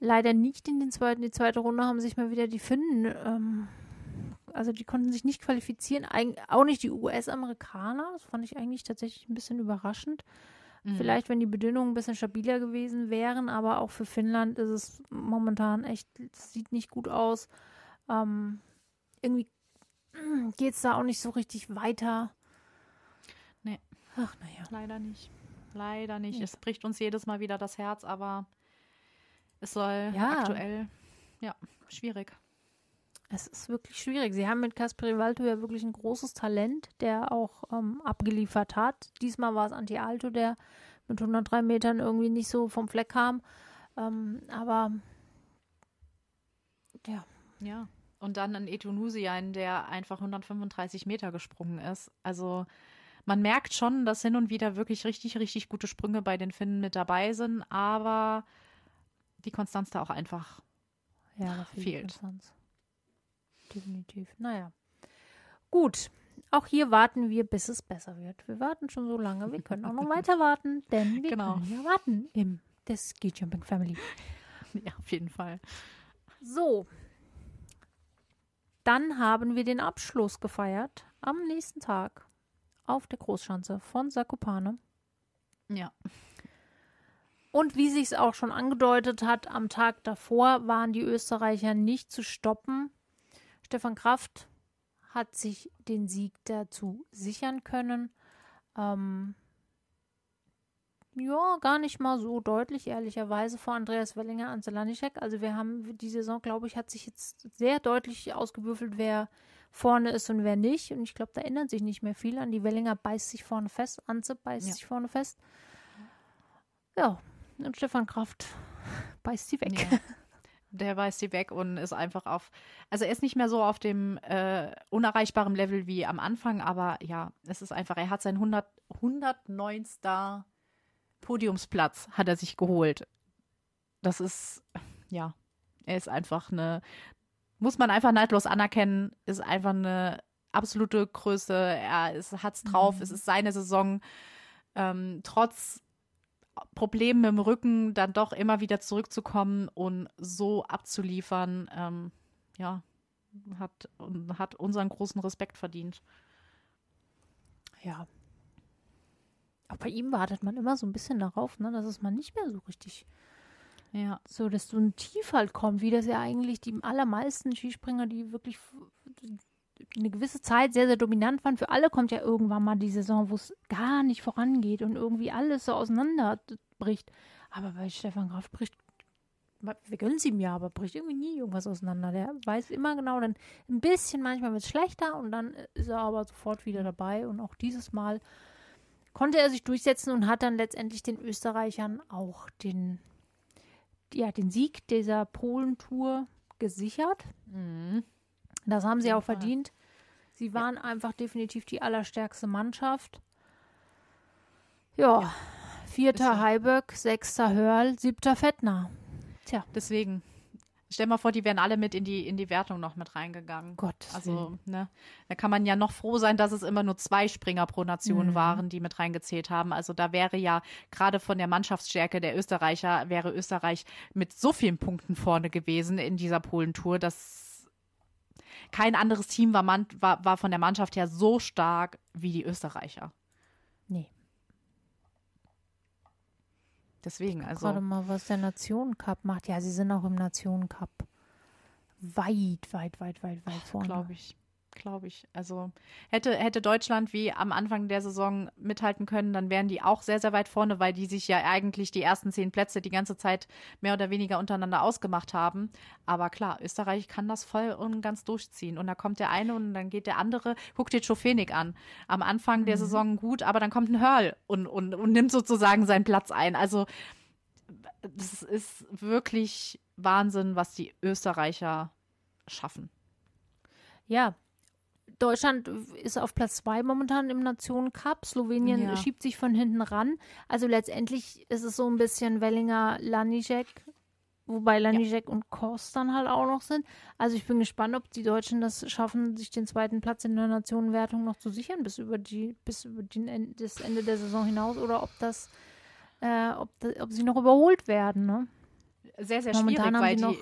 Leider nicht in den zweiten, die zweite Runde haben sich mal wieder die Finnen, ähm, also die konnten sich nicht qualifizieren, Eig auch nicht die US-Amerikaner, das fand ich eigentlich tatsächlich ein bisschen überraschend. Mhm. Vielleicht, wenn die Bedingungen ein bisschen stabiler gewesen wären, aber auch für Finnland ist es momentan echt, sieht nicht gut aus. Ähm, irgendwie geht es da auch nicht so richtig weiter. Nee. Ach, naja. Leider nicht. Leider nicht. Nee. Es bricht uns jedes Mal wieder das Herz, aber es soll Ja. aktuell, ja, schwierig. Es ist wirklich schwierig. Sie haben mit Kasperi Valto ja wirklich ein großes Talent, der auch ähm, abgeliefert hat. Diesmal war es Anti Alto, der mit 103 Metern irgendwie nicht so vom Fleck kam. Ähm, aber ja, Ja. Und dann ein Etunusian, der einfach 135 Meter gesprungen ist. Also man merkt schon, dass hin und wieder wirklich richtig, richtig gute Sprünge bei den Finnen mit dabei sind, aber die Konstanz da auch einfach. ja, Fehlt. Konstanz. Definitiv. Naja. Gut. Auch hier warten wir, bis es besser wird. Wir warten schon so lange. Wir können auch noch weiter warten, denn wir Genau. können ja warten im der Ski Jumping Family. Ja, auf jeden Fall. So. Dann haben wir den Abschluss gefeiert am nächsten Tag auf der Großschanze von Sakopane. Ja. Und wie sich es auch schon angedeutet hat, am Tag davor waren die Österreicher nicht zu stoppen. Stefan Kraft hat sich den Sieg dazu sichern können. Ähm, ja, gar nicht mal so deutlich, ehrlicherweise, vor Andreas Wellinger an Zelanischek. Also wir haben, die Saison, glaube ich, hat sich jetzt sehr deutlich ausgewürfelt, wer vorne ist und wer nicht. Und ich glaube, da ändert sich nicht mehr viel an. Die Wellinger beißt sich vorne fest, Anze beißt Ja. sich vorne fest. Ja, und Stefan Kraft beißt sie weg. Ja. Der weist sie weg und ist einfach auf. Also er ist nicht mehr so auf dem äh, unerreichbaren Level wie am Anfang, aber ja, es ist einfach, er hat seinen 100, 109. Podiumsplatz hat er sich geholt. Das ist, ja, er ist einfach eine, muss man einfach neidlos anerkennen, ist einfach eine absolute Größe. Er ist, hat's drauf, Mhm. es ist seine Saison. Ähm, trotz Problemen im Rücken dann doch immer wieder zurückzukommen und so abzuliefern, ähm, ja, hat, hat unseren großen Respekt verdient. Ja. Auch bei ihm wartet man immer so ein bisschen darauf, ne, dass es mal nicht mehr so richtig Ja. So, dass so ein Tief halt kommt, wie das ja eigentlich die allermeisten Skispringer, die wirklich eine gewisse Zeit sehr, sehr dominant waren. Für alle kommt ja irgendwann mal die Saison, wo es gar nicht vorangeht und irgendwie alles so auseinanderbricht. Aber bei Stefan Graf bricht, wir gönnen es ihm ja, aber bricht irgendwie nie irgendwas auseinander. Der weiß immer genau, dann ein bisschen, manchmal wird es schlechter und dann ist er aber sofort wieder dabei. Und auch dieses Mal konnte er sich durchsetzen und hat dann letztendlich den Österreichern auch den, ja, den Sieg dieser Polentour gesichert. Mhm. Das haben sie auch verdient. Sie waren ja. einfach definitiv die allerstärkste Mannschaft. Ja, vierter so. Heiberg, sechster Hörl, siebter Fettner. Tja. Deswegen. Stell mal vor, die wären alle mit in die, in die Wertung noch mit reingegangen. Gott. Also, ne, da kann man ja noch froh sein, dass es immer nur zwei Springer pro Nation mhm. waren, die mit reingezählt haben. Also da wäre ja gerade von der Mannschaftsstärke der Österreicher, wäre Österreich mit so vielen Punkten vorne gewesen in dieser Polentour, dass kein anderes Team war, man, war, war von der Mannschaft her so stark wie die Österreicher. Nee. Deswegen, also. Gerade mal, was der Nationencup macht. Ja, sie sind auch im Nationencup weit, weit, weit, weit, weit vorne. Glaube ich. Glaube ich. Also hätte, hätte Deutschland wie am Anfang der Saison mithalten können, dann wären die auch sehr, sehr weit vorne, weil die sich ja eigentlich die ersten zehn Plätze die ganze Zeit mehr oder weniger untereinander ausgemacht haben. Aber klar, Österreich kann das voll und ganz durchziehen. Und da kommt der eine und dann geht der andere. Guck dir Schofenig an. Am Anfang mhm. der Saison gut, aber dann kommt ein Hörl und, und, und nimmt sozusagen seinen Platz ein. Also das ist wirklich Wahnsinn, was die Österreicher schaffen. Ja, Deutschland ist auf Platz zwei momentan im Nationencup. Slowenien ja. schiebt sich von hinten ran. Also letztendlich ist es so ein bisschen Wellinger, Lanicek, wobei Lanicek ja. und Kors dann halt auch noch sind. Also ich bin gespannt, ob die Deutschen das schaffen, sich den zweiten Platz in der Nationenwertung noch zu sichern bis über die bis über die, das Ende der Saison hinaus oder ob das äh, ob, ob sie noch überholt werden. Ne? Sehr sehr momentan schwierig, weil die, noch,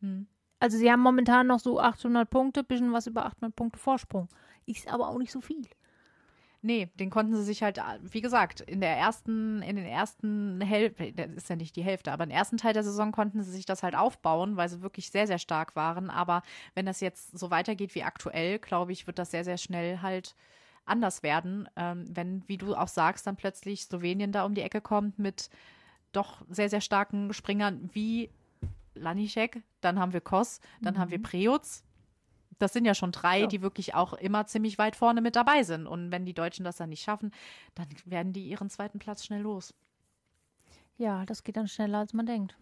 hm. Also sie haben momentan noch so 800 Punkte, bisschen was über 800 Punkte Vorsprung. Ist aber auch nicht so viel. Nee, den konnten sie sich halt, wie gesagt, in der ersten, in den ersten Hälfte, das ist ja nicht die Hälfte, aber im ersten Teil der Saison konnten sie sich das halt aufbauen, weil sie wirklich sehr, sehr stark waren. Aber wenn das jetzt so weitergeht wie aktuell, glaube ich, wird das sehr, sehr schnell halt anders werden, ähm, wenn, wie du auch sagst, dann plötzlich Slowenien da um die Ecke kommt mit doch sehr, sehr starken Springern wie Lanišek, dann haben wir Kos, dann mhm. haben wir mhm. Preutz. Das sind ja schon drei, ja. die wirklich auch immer ziemlich weit vorne mit dabei sind. Und wenn die Deutschen das dann nicht schaffen, dann werden die ihren zweiten Platz schnell los. Ja, das geht dann schneller, als man denkt.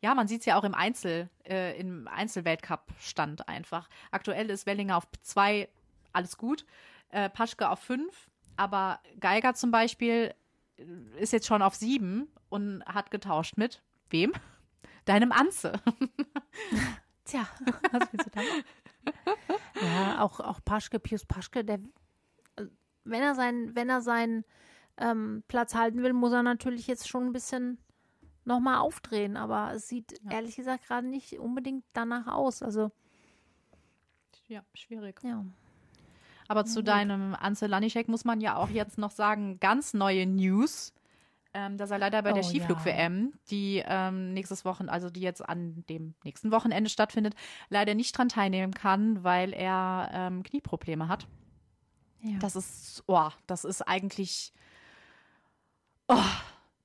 Ja, man sieht es ja auch im Einzel, äh, im Einzelweltcup-Stand einfach. Aktuell ist Wellinger auf zwei, alles gut. Äh, Paschke auf fünf, aber Geiger zum Beispiel äh, ist jetzt schon auf sieben und hat getauscht mit wem? Deinem Anze. Tja, was willst du da machen? Ja, auch, auch Paschke, Pius Paschke, der, wenn er seinen, wenn er seinen ähm, Platz halten will, muss er natürlich jetzt schon ein bisschen nochmal aufdrehen. Aber es sieht ja. ehrlich gesagt gerade nicht unbedingt danach aus. Also. Ja, schwierig. Ja. Aber zu deinem Anze Lanischek muss man ja auch jetzt noch sagen, ganz neue News ähm, dass er leider bei oh, der Skiflug-WM, ja. die ähm, nächstes Wochen, also die jetzt an dem nächsten Wochenende stattfindet, leider nicht dran teilnehmen kann, weil er ähm, Knieprobleme hat. Ja. Das ist, oh, das ist eigentlich, oh,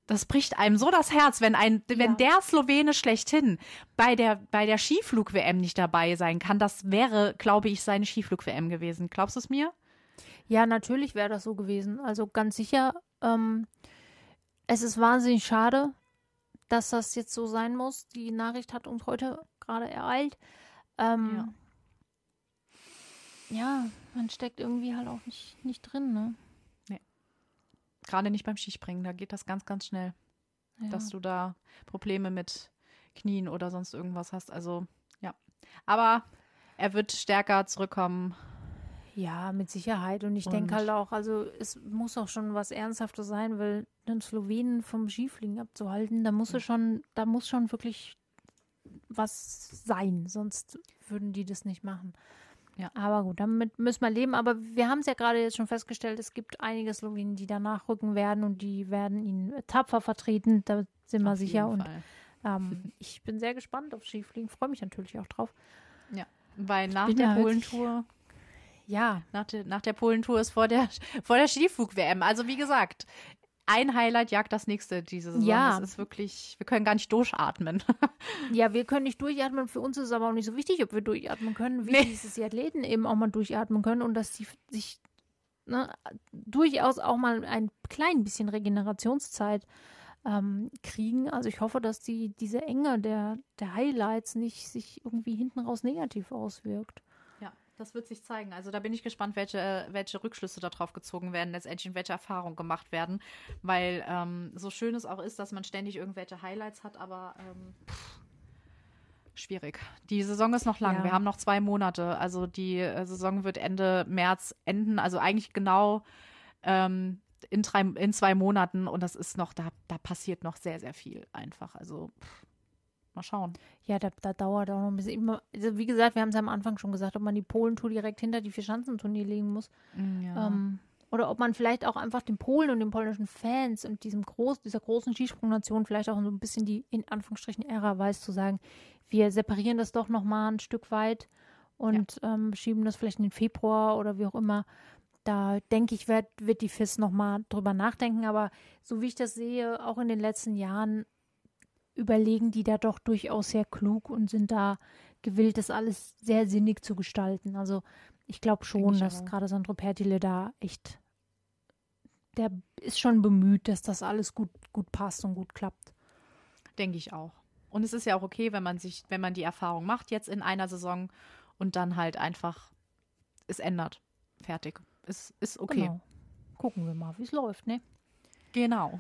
das bricht einem so das Herz, wenn ein, ja. wenn der Slowene schlechthin bei der, bei der Skiflug-WM nicht dabei sein kann. Das wäre, glaube ich, seine Skiflug-WM gewesen. Glaubst du es mir? Ja, natürlich wäre das so gewesen. Also ganz sicher. Ähm, es ist wahnsinnig schade, dass das jetzt so sein muss. Die Nachricht hat uns heute gerade ereilt. Ähm, ja. ja. man steckt irgendwie halt auch nicht, nicht drin, ne? Nee. Gerade nicht beim Skispringen, da geht das ganz, ganz schnell. Ja. Dass du da Probleme mit Knien oder sonst irgendwas hast. Also, ja. Aber er wird stärker zurückkommen ja, mit Sicherheit. Und ich denke halt auch, also es muss auch schon was Ernsthaftes sein, weil den Slowenen vom Skifliegen abzuhalten, da muss es schon, da muss schon wirklich was sein, sonst würden die das nicht machen. Ja. Aber gut, damit müssen wir leben. Aber wir haben es ja gerade jetzt schon festgestellt, es gibt einige Slowenen, die danach rücken werden und die werden ihn tapfer vertreten. Da sind wir sicher. Und ähm, ich bin sehr gespannt auf Skifliegen, freue mich natürlich auch drauf. Ja, weil nach der Polentour ja, nach, de, nach der Polentour ist vor der, vor der Skiflug-WM. Also wie gesagt, ein Highlight jagt das nächste diese Saison. Ja. Das ist wirklich, wir können gar nicht durchatmen. Ja, wir können nicht durchatmen. Für uns ist es aber auch nicht so wichtig, ob wir durchatmen können. Wichtig nee. ist, dass die Athleten eben auch mal durchatmen können und dass sie sich ne, durchaus auch mal ein klein bisschen Regenerationszeit ähm, kriegen. Also ich hoffe, dass die, diese Enge der, der Highlights nicht sich irgendwie hinten raus negativ auswirkt. Das wird sich zeigen. Also da bin ich gespannt, welche, welche Rückschlüsse darauf gezogen werden, letztendlich und welche Erfahrungen gemacht werden. Weil ähm, so schön es auch ist, dass man ständig irgendwelche Highlights hat, aber ähm, pff, schwierig. Die Saison ist noch lang. Ja. Wir haben noch zwei Monate. Also die äh, Saison wird Ende März enden. Also eigentlich genau ähm, in, drei, in zwei Monaten. Und das ist noch, da, da passiert noch sehr, sehr viel einfach. Also pff, Mal schauen. Ja, da, da dauert auch noch ein bisschen. Also wie gesagt, wir haben es ja am Anfang schon gesagt, ob man die Polentour direkt hinter die Vierschanzenturnier legen muss. Mm, ja. Ähm, oder ob man vielleicht auch einfach den Polen und den polnischen Fans und diesem groß, dieser großen Skisprungnation vielleicht auch so ein bisschen die in Anführungsstrichen Ära weiß, zu sagen, wir separieren das doch nochmal ein Stück weit und ja. ähm, schieben das vielleicht in den Februar oder wie auch immer. Da denke ich, wird, wird die FIS nochmal drüber nachdenken. Aber so wie ich das sehe, auch in den letzten Jahren überlegen die da doch durchaus sehr klug und sind da gewillt, das alles sehr sinnig zu gestalten. Also ich glaube schon, ich dass gerade Sandro Pertile da echt, der ist schon bemüht, dass das alles gut, gut passt und gut klappt. Denke ich auch. Und es ist ja auch okay, wenn man sich, wenn man die Erfahrung macht jetzt in einer Saison und dann halt einfach es ändert. Fertig. Ist, ist okay. Genau. Gucken wir mal, wie es läuft, ne? Genau.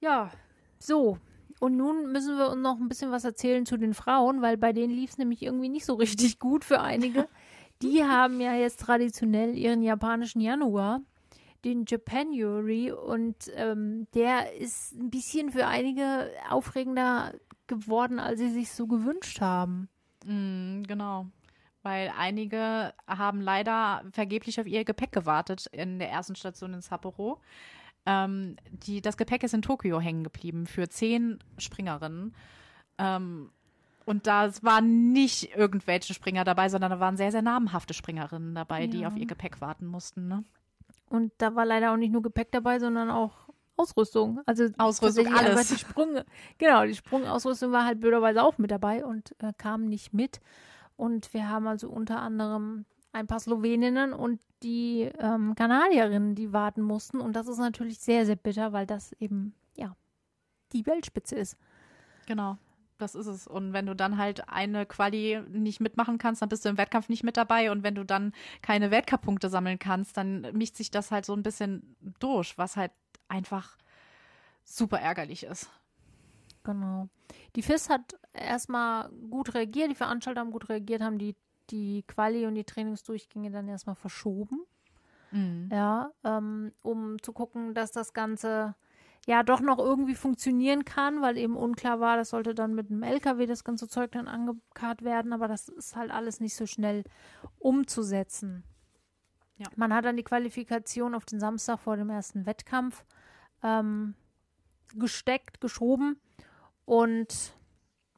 Ja, so, und nun müssen wir uns noch ein bisschen was erzählen zu den Frauen, weil bei denen lief es nämlich irgendwie nicht so richtig gut für einige. Die haben ja jetzt traditionell ihren japanischen Januar, den Japanuary, und ähm, der ist ein bisschen für einige aufregender geworden, als sie sich so gewünscht haben. Mm, genau weil einige haben leider vergeblich auf ihr Gepäck gewartet in der ersten Station in Sapporo. Ähm, die, das Gepäck ist in Tokio hängen geblieben für zehn Springerinnen. Ähm, und da waren nicht irgendwelche Springer dabei, sondern da waren sehr, sehr namhafte Springerinnen dabei, ja. die auf ihr Gepäck warten mussten. Ne? Und da war leider auch nicht nur Gepäck dabei, sondern auch Ausrüstung. Also Ausrüstung, alles. Die Sprünge, genau, die Sprungausrüstung war halt blöderweise auch mit dabei und äh, kam nicht mit. Und wir haben also unter anderem ein paar Sloweninnen und die ähm, Kanadierinnen, die warten mussten. Und das ist natürlich sehr, sehr bitter, weil das eben, ja, die Weltspitze ist. Genau, das ist es. Und wenn du dann halt eine Quali nicht mitmachen kannst, dann bist du im Wettkampf nicht mit dabei. Und wenn du dann keine Weltcup-Punkte sammeln kannst, dann mischt sich das halt so ein bisschen durch, was halt einfach super ärgerlich ist. Genau. Die FIS hat erstmal gut reagiert, die Veranstalter haben gut reagiert, haben die die Quali und die Trainingsdurchgänge dann erstmal verschoben. Mhm. Ja, ähm, um zu gucken, dass das Ganze ja doch noch irgendwie funktionieren kann, weil eben unklar war, das sollte dann mit einem LKW das ganze Zeug dann angekarrt werden, aber das ist halt alles nicht so schnell umzusetzen. Ja. Man hat dann die Qualifikation auf den Samstag vor dem ersten Wettkampf ähm, gesteckt, geschoben und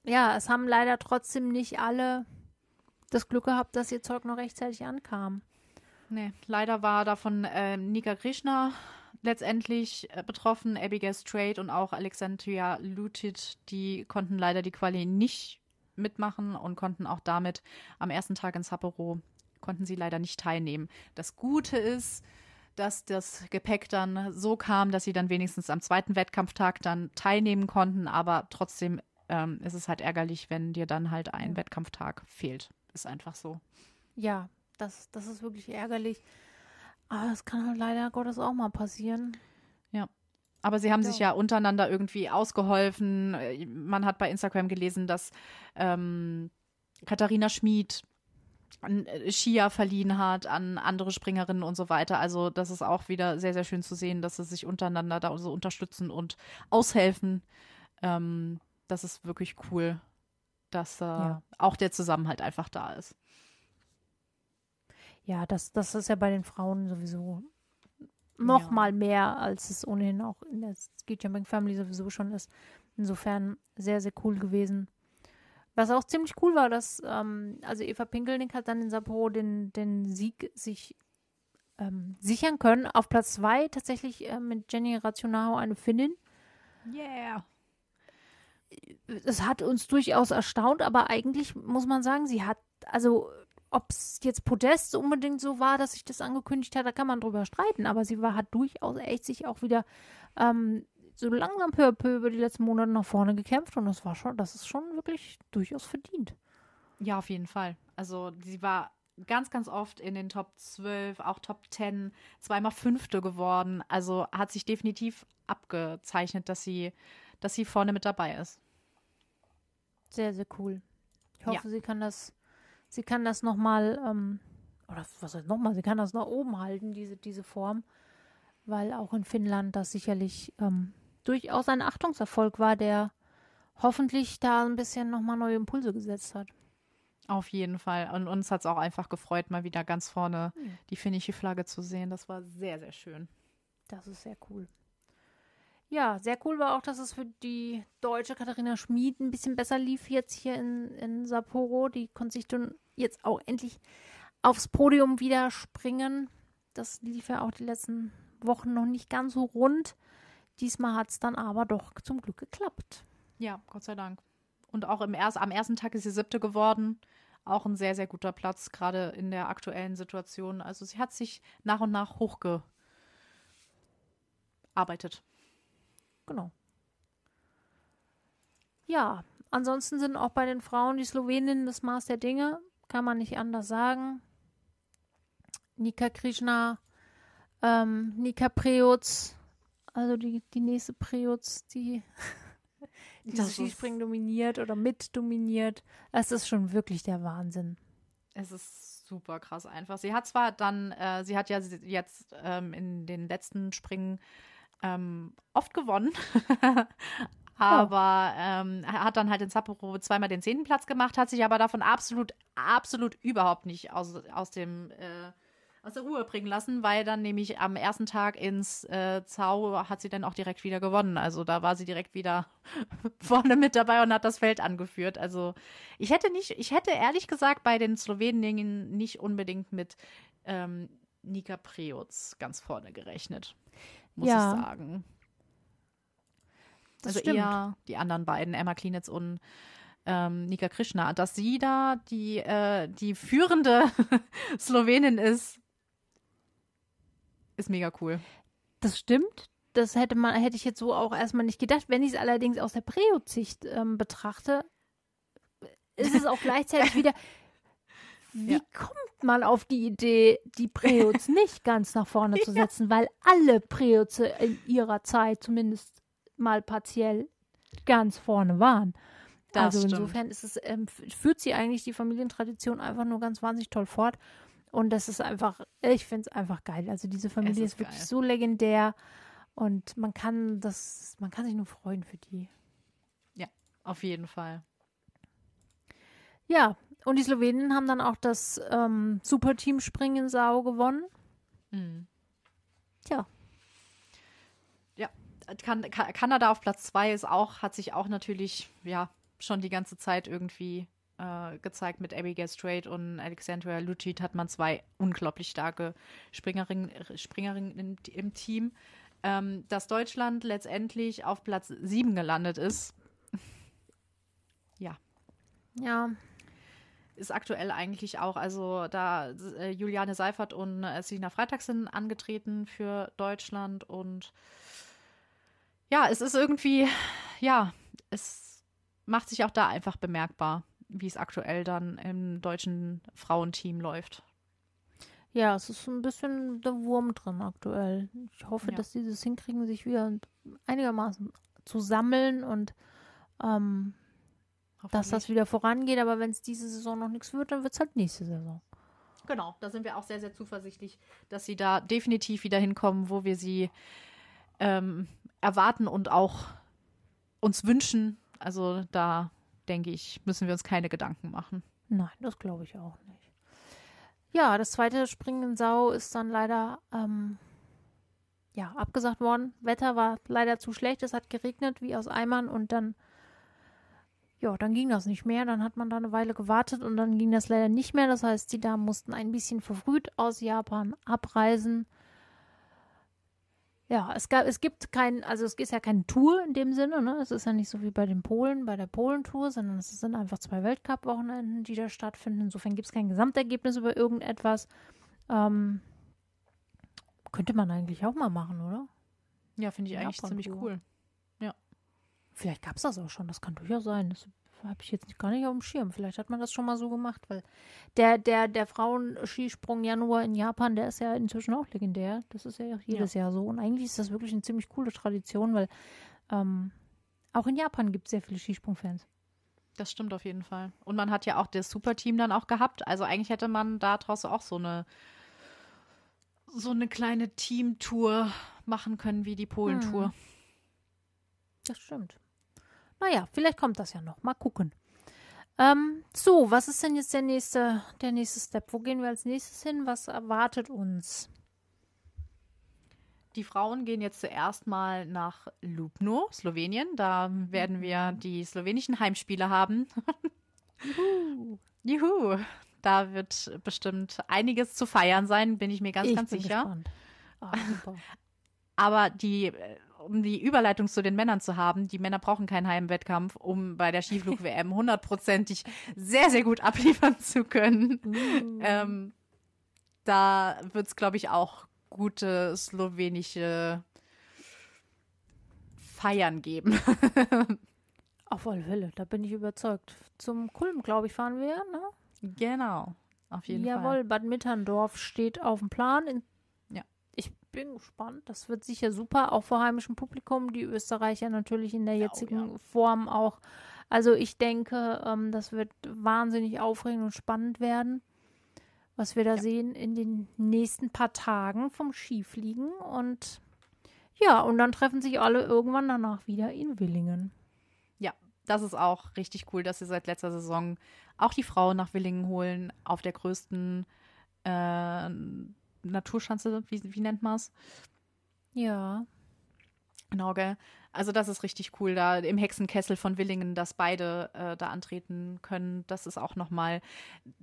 ja, es haben leider trotzdem nicht alle das Glück gehabt, dass ihr Zeug noch rechtzeitig ankam. Nee, leider war davon äh, Nika Krishna letztendlich äh, betroffen, Abigail Strait und auch Alexandria Lutic, die konnten leider die Quali nicht mitmachen und konnten auch damit am ersten Tag in Sapporo konnten sie leider nicht teilnehmen. Das Gute ist, dass das Gepäck dann so kam, dass sie dann wenigstens am zweiten Wettkampftag dann teilnehmen konnten, aber trotzdem ähm, ist es halt ärgerlich, wenn dir dann halt ein Wettkampftag fehlt. Ist einfach so. Ja, das, das ist wirklich ärgerlich. Aber das kann halt leider Gottes auch mal passieren. Ja. Aber sie haben ja. sich ja untereinander irgendwie ausgeholfen. Man hat bei Instagram gelesen, dass ähm, Katharina Schmid an äh, verliehen hat an andere Springerinnen und so weiter. Also das ist auch wieder sehr, sehr schön zu sehen, dass sie sich untereinander da so unterstützen und aushelfen. Ähm, das ist wirklich cool dass äh, ja. auch der Zusammenhalt einfach da ist. Ja, das, das ist ja bei den Frauen sowieso noch ja. mal mehr, als es ohnehin auch in der Ski Jumping Family sowieso schon ist. Insofern sehr, sehr cool gewesen. Was auch ziemlich cool war, dass, ähm, also Eva Pinkelnick hat dann in Sapporo den, den Sieg sich ähm, sichern können. Auf Platz zwei tatsächlich äh, mit Jenny Rationao eine Finnin. Yeah. Es hat uns durchaus erstaunt, aber eigentlich muss man sagen, sie hat, also ob es jetzt Podest unbedingt so war, dass sich das angekündigt hat, da kann man drüber streiten, aber sie war, hat durchaus echt sich auch wieder ähm, so langsam peu à peu über die letzten Monate nach vorne gekämpft und das war schon, das ist schon wirklich durchaus verdient. Ja, auf jeden Fall. Also sie war ganz, ganz oft in den Top 12, auch Top 10, zweimal Fünfte geworden. Also hat sich definitiv abgezeichnet, dass sie, dass sie vorne mit dabei ist. Sehr, sehr cool. Ich hoffe, ja. sie kann das, sie kann das nochmal, ähm, oder was heißt nochmal, sie kann das nach oben halten, diese, diese Form, weil auch in Finnland das sicherlich ähm, durchaus ein Achtungserfolg war, der hoffentlich da ein bisschen nochmal neue Impulse gesetzt hat. Auf jeden Fall. Und uns hat es auch einfach gefreut, mal wieder ganz vorne mhm. die finnische Flagge zu sehen. Das war sehr, sehr schön. Das ist sehr cool. Ja, sehr cool war auch, dass es für die deutsche Katharina Schmid ein bisschen besser lief jetzt hier in, in Sapporo. Die konnte sich dann jetzt auch endlich aufs Podium wieder springen. Das lief ja auch die letzten Wochen noch nicht ganz so rund. Diesmal hat es dann aber doch zum Glück geklappt. Ja, Gott sei Dank. Und auch im erst, am ersten Tag ist sie siebte geworden. Auch ein sehr, sehr guter Platz, gerade in der aktuellen Situation. Also sie hat sich nach und nach hochgearbeitet. Genau. Ja, ansonsten sind auch bei den Frauen die Sloweninnen das Maß der Dinge. Kann man nicht anders sagen. Nika Krishna, ähm, Nika Preutz, also die, die nächste Preutz, die dieses Skispringen dominiert oder mit dominiert. Es ist schon wirklich der Wahnsinn. Es ist super krass einfach. Sie hat zwar dann, äh, sie hat ja jetzt ähm, in den letzten Springen ähm, oft gewonnen, aber ähm, hat dann halt in Sapporo zweimal den zehnten Platz gemacht, hat sich aber davon absolut, absolut überhaupt nicht aus, aus dem äh, aus der Ruhe bringen lassen, weil dann nämlich am ersten Tag ins äh, Zau hat sie dann auch direkt wieder gewonnen. Also da war sie direkt wieder vorne mit dabei und hat das Feld angeführt. Also ich hätte nicht, ich hätte ehrlich gesagt bei den Sloweninnen nicht unbedingt mit ähm, Nika Preutz ganz vorne gerechnet, muss ja. ich sagen. Das also stimmt. eher die anderen beiden, Emma Klinitz und ähm, Nika Krishna, dass sie da die, äh, die führende Slowenin ist, ist mega cool. Das stimmt. Das hätte man, hätte ich jetzt so auch erstmal nicht gedacht. Wenn ich es allerdings aus der Preo-Sicht ähm, betrachte, ist es auch gleichzeitig wieder, wie ja. kommt man auf die Idee, die Preots nicht ganz nach vorne zu setzen, weil alle Preots in ihrer Zeit zumindest mal partiell ganz vorne waren. Das also insofern ist es, ähm, führt sie eigentlich die Familientradition einfach nur ganz wahnsinnig toll fort. Und das ist einfach, ich finde es einfach geil. Also diese Familie ist, ist wirklich so legendär und man kann das, man kann sich nur freuen für die. Ja, auf jeden Fall. Ja, und die Slowenen haben dann auch das ähm, Superteam Springen Sau gewonnen. Mhm. Tja. Ja, kan Kanada auf Platz zwei ist auch, hat sich auch natürlich, ja, schon die ganze Zeit irgendwie äh, gezeigt mit Abigail Strait und Alexandria Lucic hat man zwei unglaublich starke Springerinnen Springerin im, im, Team. Ähm, dass Deutschland letztendlich auf Platz sieben gelandet ist. ja. Ja. Ist aktuell eigentlich auch, also da äh, Juliane Seifert und äh, Sina Freitag sind angetreten für Deutschland und ja, es ist irgendwie, ja, es macht sich auch da einfach bemerkbar wie es aktuell dann im deutschen Frauenteam läuft. Ja, es ist ein bisschen der Wurm drin aktuell. Ich hoffe, ja. dass sie das hinkriegen, sich wieder einigermaßen zu sammeln und ähm, dass das wieder vorangeht. Aber wenn es diese Saison noch nichts wird, dann wird es halt nächste Saison. Genau, da sind wir auch sehr, sehr zuversichtlich, dass sie da definitiv wieder hinkommen, wo wir sie ähm, erwarten und auch uns wünschen. Also da denke ich, müssen wir uns keine Gedanken machen. Nein, das glaube ich auch nicht. Ja, das zweite Springen in Sau ist dann leider ähm, ja, abgesagt worden. Wetter war leider zu schlecht, es hat geregnet wie aus Eimern und dann, ja, dann ging das nicht mehr. Dann hat man da eine Weile gewartet und dann ging das leider nicht mehr. Das heißt, die Damen mussten ein bisschen verfrüht aus Japan abreisen. Ja, es gab, es gibt kein, also es ist ja keine Tour in dem Sinne, ne? Es ist ja nicht so wie bei den Polen, bei der Polentour, sondern es sind einfach zwei Weltcup-Wochenenden, die da stattfinden. Insofern gibt es kein Gesamtergebnis über irgendetwas. Ähm, könnte man eigentlich auch mal machen, oder? Ja, finde ich eigentlich ziemlich cool. Vielleicht gab es das auch schon, das kann durchaus sein. Das habe ich jetzt gar nicht auf dem Schirm. Vielleicht hat man das schon mal so gemacht, weil der, der, der Frauenskisprung Januar in Japan, der ist ja inzwischen auch legendär. Das ist ja auch jedes ja. Jahr so. Und eigentlich ist das wirklich eine ziemlich coole Tradition, weil ähm, auch in Japan gibt es sehr viele Skisprungfans. Das stimmt auf jeden Fall. Und man hat ja auch das Superteam dann auch gehabt. Also eigentlich hätte man da draußen auch so eine so eine kleine Teamtour machen können wie die Polentour. Hm. Das stimmt. Naja, vielleicht kommt das ja noch. Mal gucken. Ähm, so, was ist denn jetzt der nächste, der nächste Step? Wo gehen wir als nächstes hin? Was erwartet uns? Die Frauen gehen jetzt zuerst mal nach Lubno, Slowenien. Da werden wir mhm. die slowenischen Heimspiele haben. Juhu. Juhu. Da wird bestimmt einiges zu feiern sein, bin ich mir ganz, ich ganz sicher. Oh, Aber die, äh, um die Überleitung zu den Männern zu haben, die Männer brauchen keinen Heimwettkampf, um bei der Skiflug-WM hundertprozentig sehr, sehr gut abliefern zu können. Uh. Ähm, da wird es, glaube ich, auch gute slowenische Feiern geben. Auf alle Fälle, da bin ich überzeugt. Zum Kulm, glaube ich, fahren wir, ne? Genau, auf jeden Jawohl, Fall. Jawohl, Bad Mitterndorf steht auf dem Plan. In. Ich bin gespannt. Das wird sicher super, auch vor heimischem Publikum. Die Österreicher natürlich in der jetzigen oh, ja. Form auch. Also ich denke, ähm, das wird wahnsinnig aufregend und spannend werden, was wir da ja. sehen in den nächsten paar Tagen vom Skifliegen. Und ja, und dann treffen sich alle irgendwann danach wieder in Willingen. Ja, das ist auch richtig cool, dass sie seit letzter Saison auch die Frauen nach Willingen holen, auf der größten äh, Naturschanze, wie, wie nennt man es? Ja. Genau, gell? Also das ist richtig cool, da im Hexenkessel von Willingen, dass beide äh, da antreten können. Das ist auch nochmal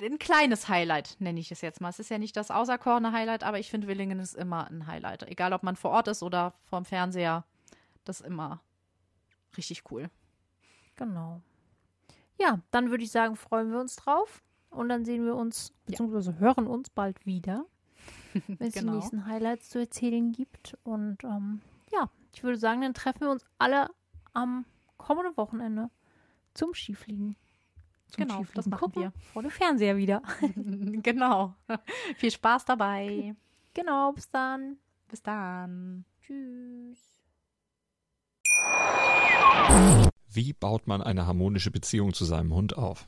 ein kleines Highlight, nenne ich es jetzt mal. Es ist ja nicht das außerkorne Highlight, aber ich finde, Willingen ist immer ein Highlight. Egal, ob man vor Ort ist oder vorm Fernseher. Das ist immer richtig cool. Genau. Ja, dann würde ich sagen, freuen wir uns drauf. Und dann sehen wir uns, beziehungsweise ja. hören uns bald wieder, wenn es genau. die nächsten Highlights zu erzählen gibt. Und ähm, ja, ich würde sagen, dann treffen wir uns alle am kommenden Wochenende zum Skifliegen. Zum genau, Skifliegen das machen gucken. wir. Vor dem Fernseher wieder. genau. Viel Spaß dabei. Genau, bis dann. Bis dann. Tschüss. Wie baut man eine harmonische Beziehung zu seinem Hund auf?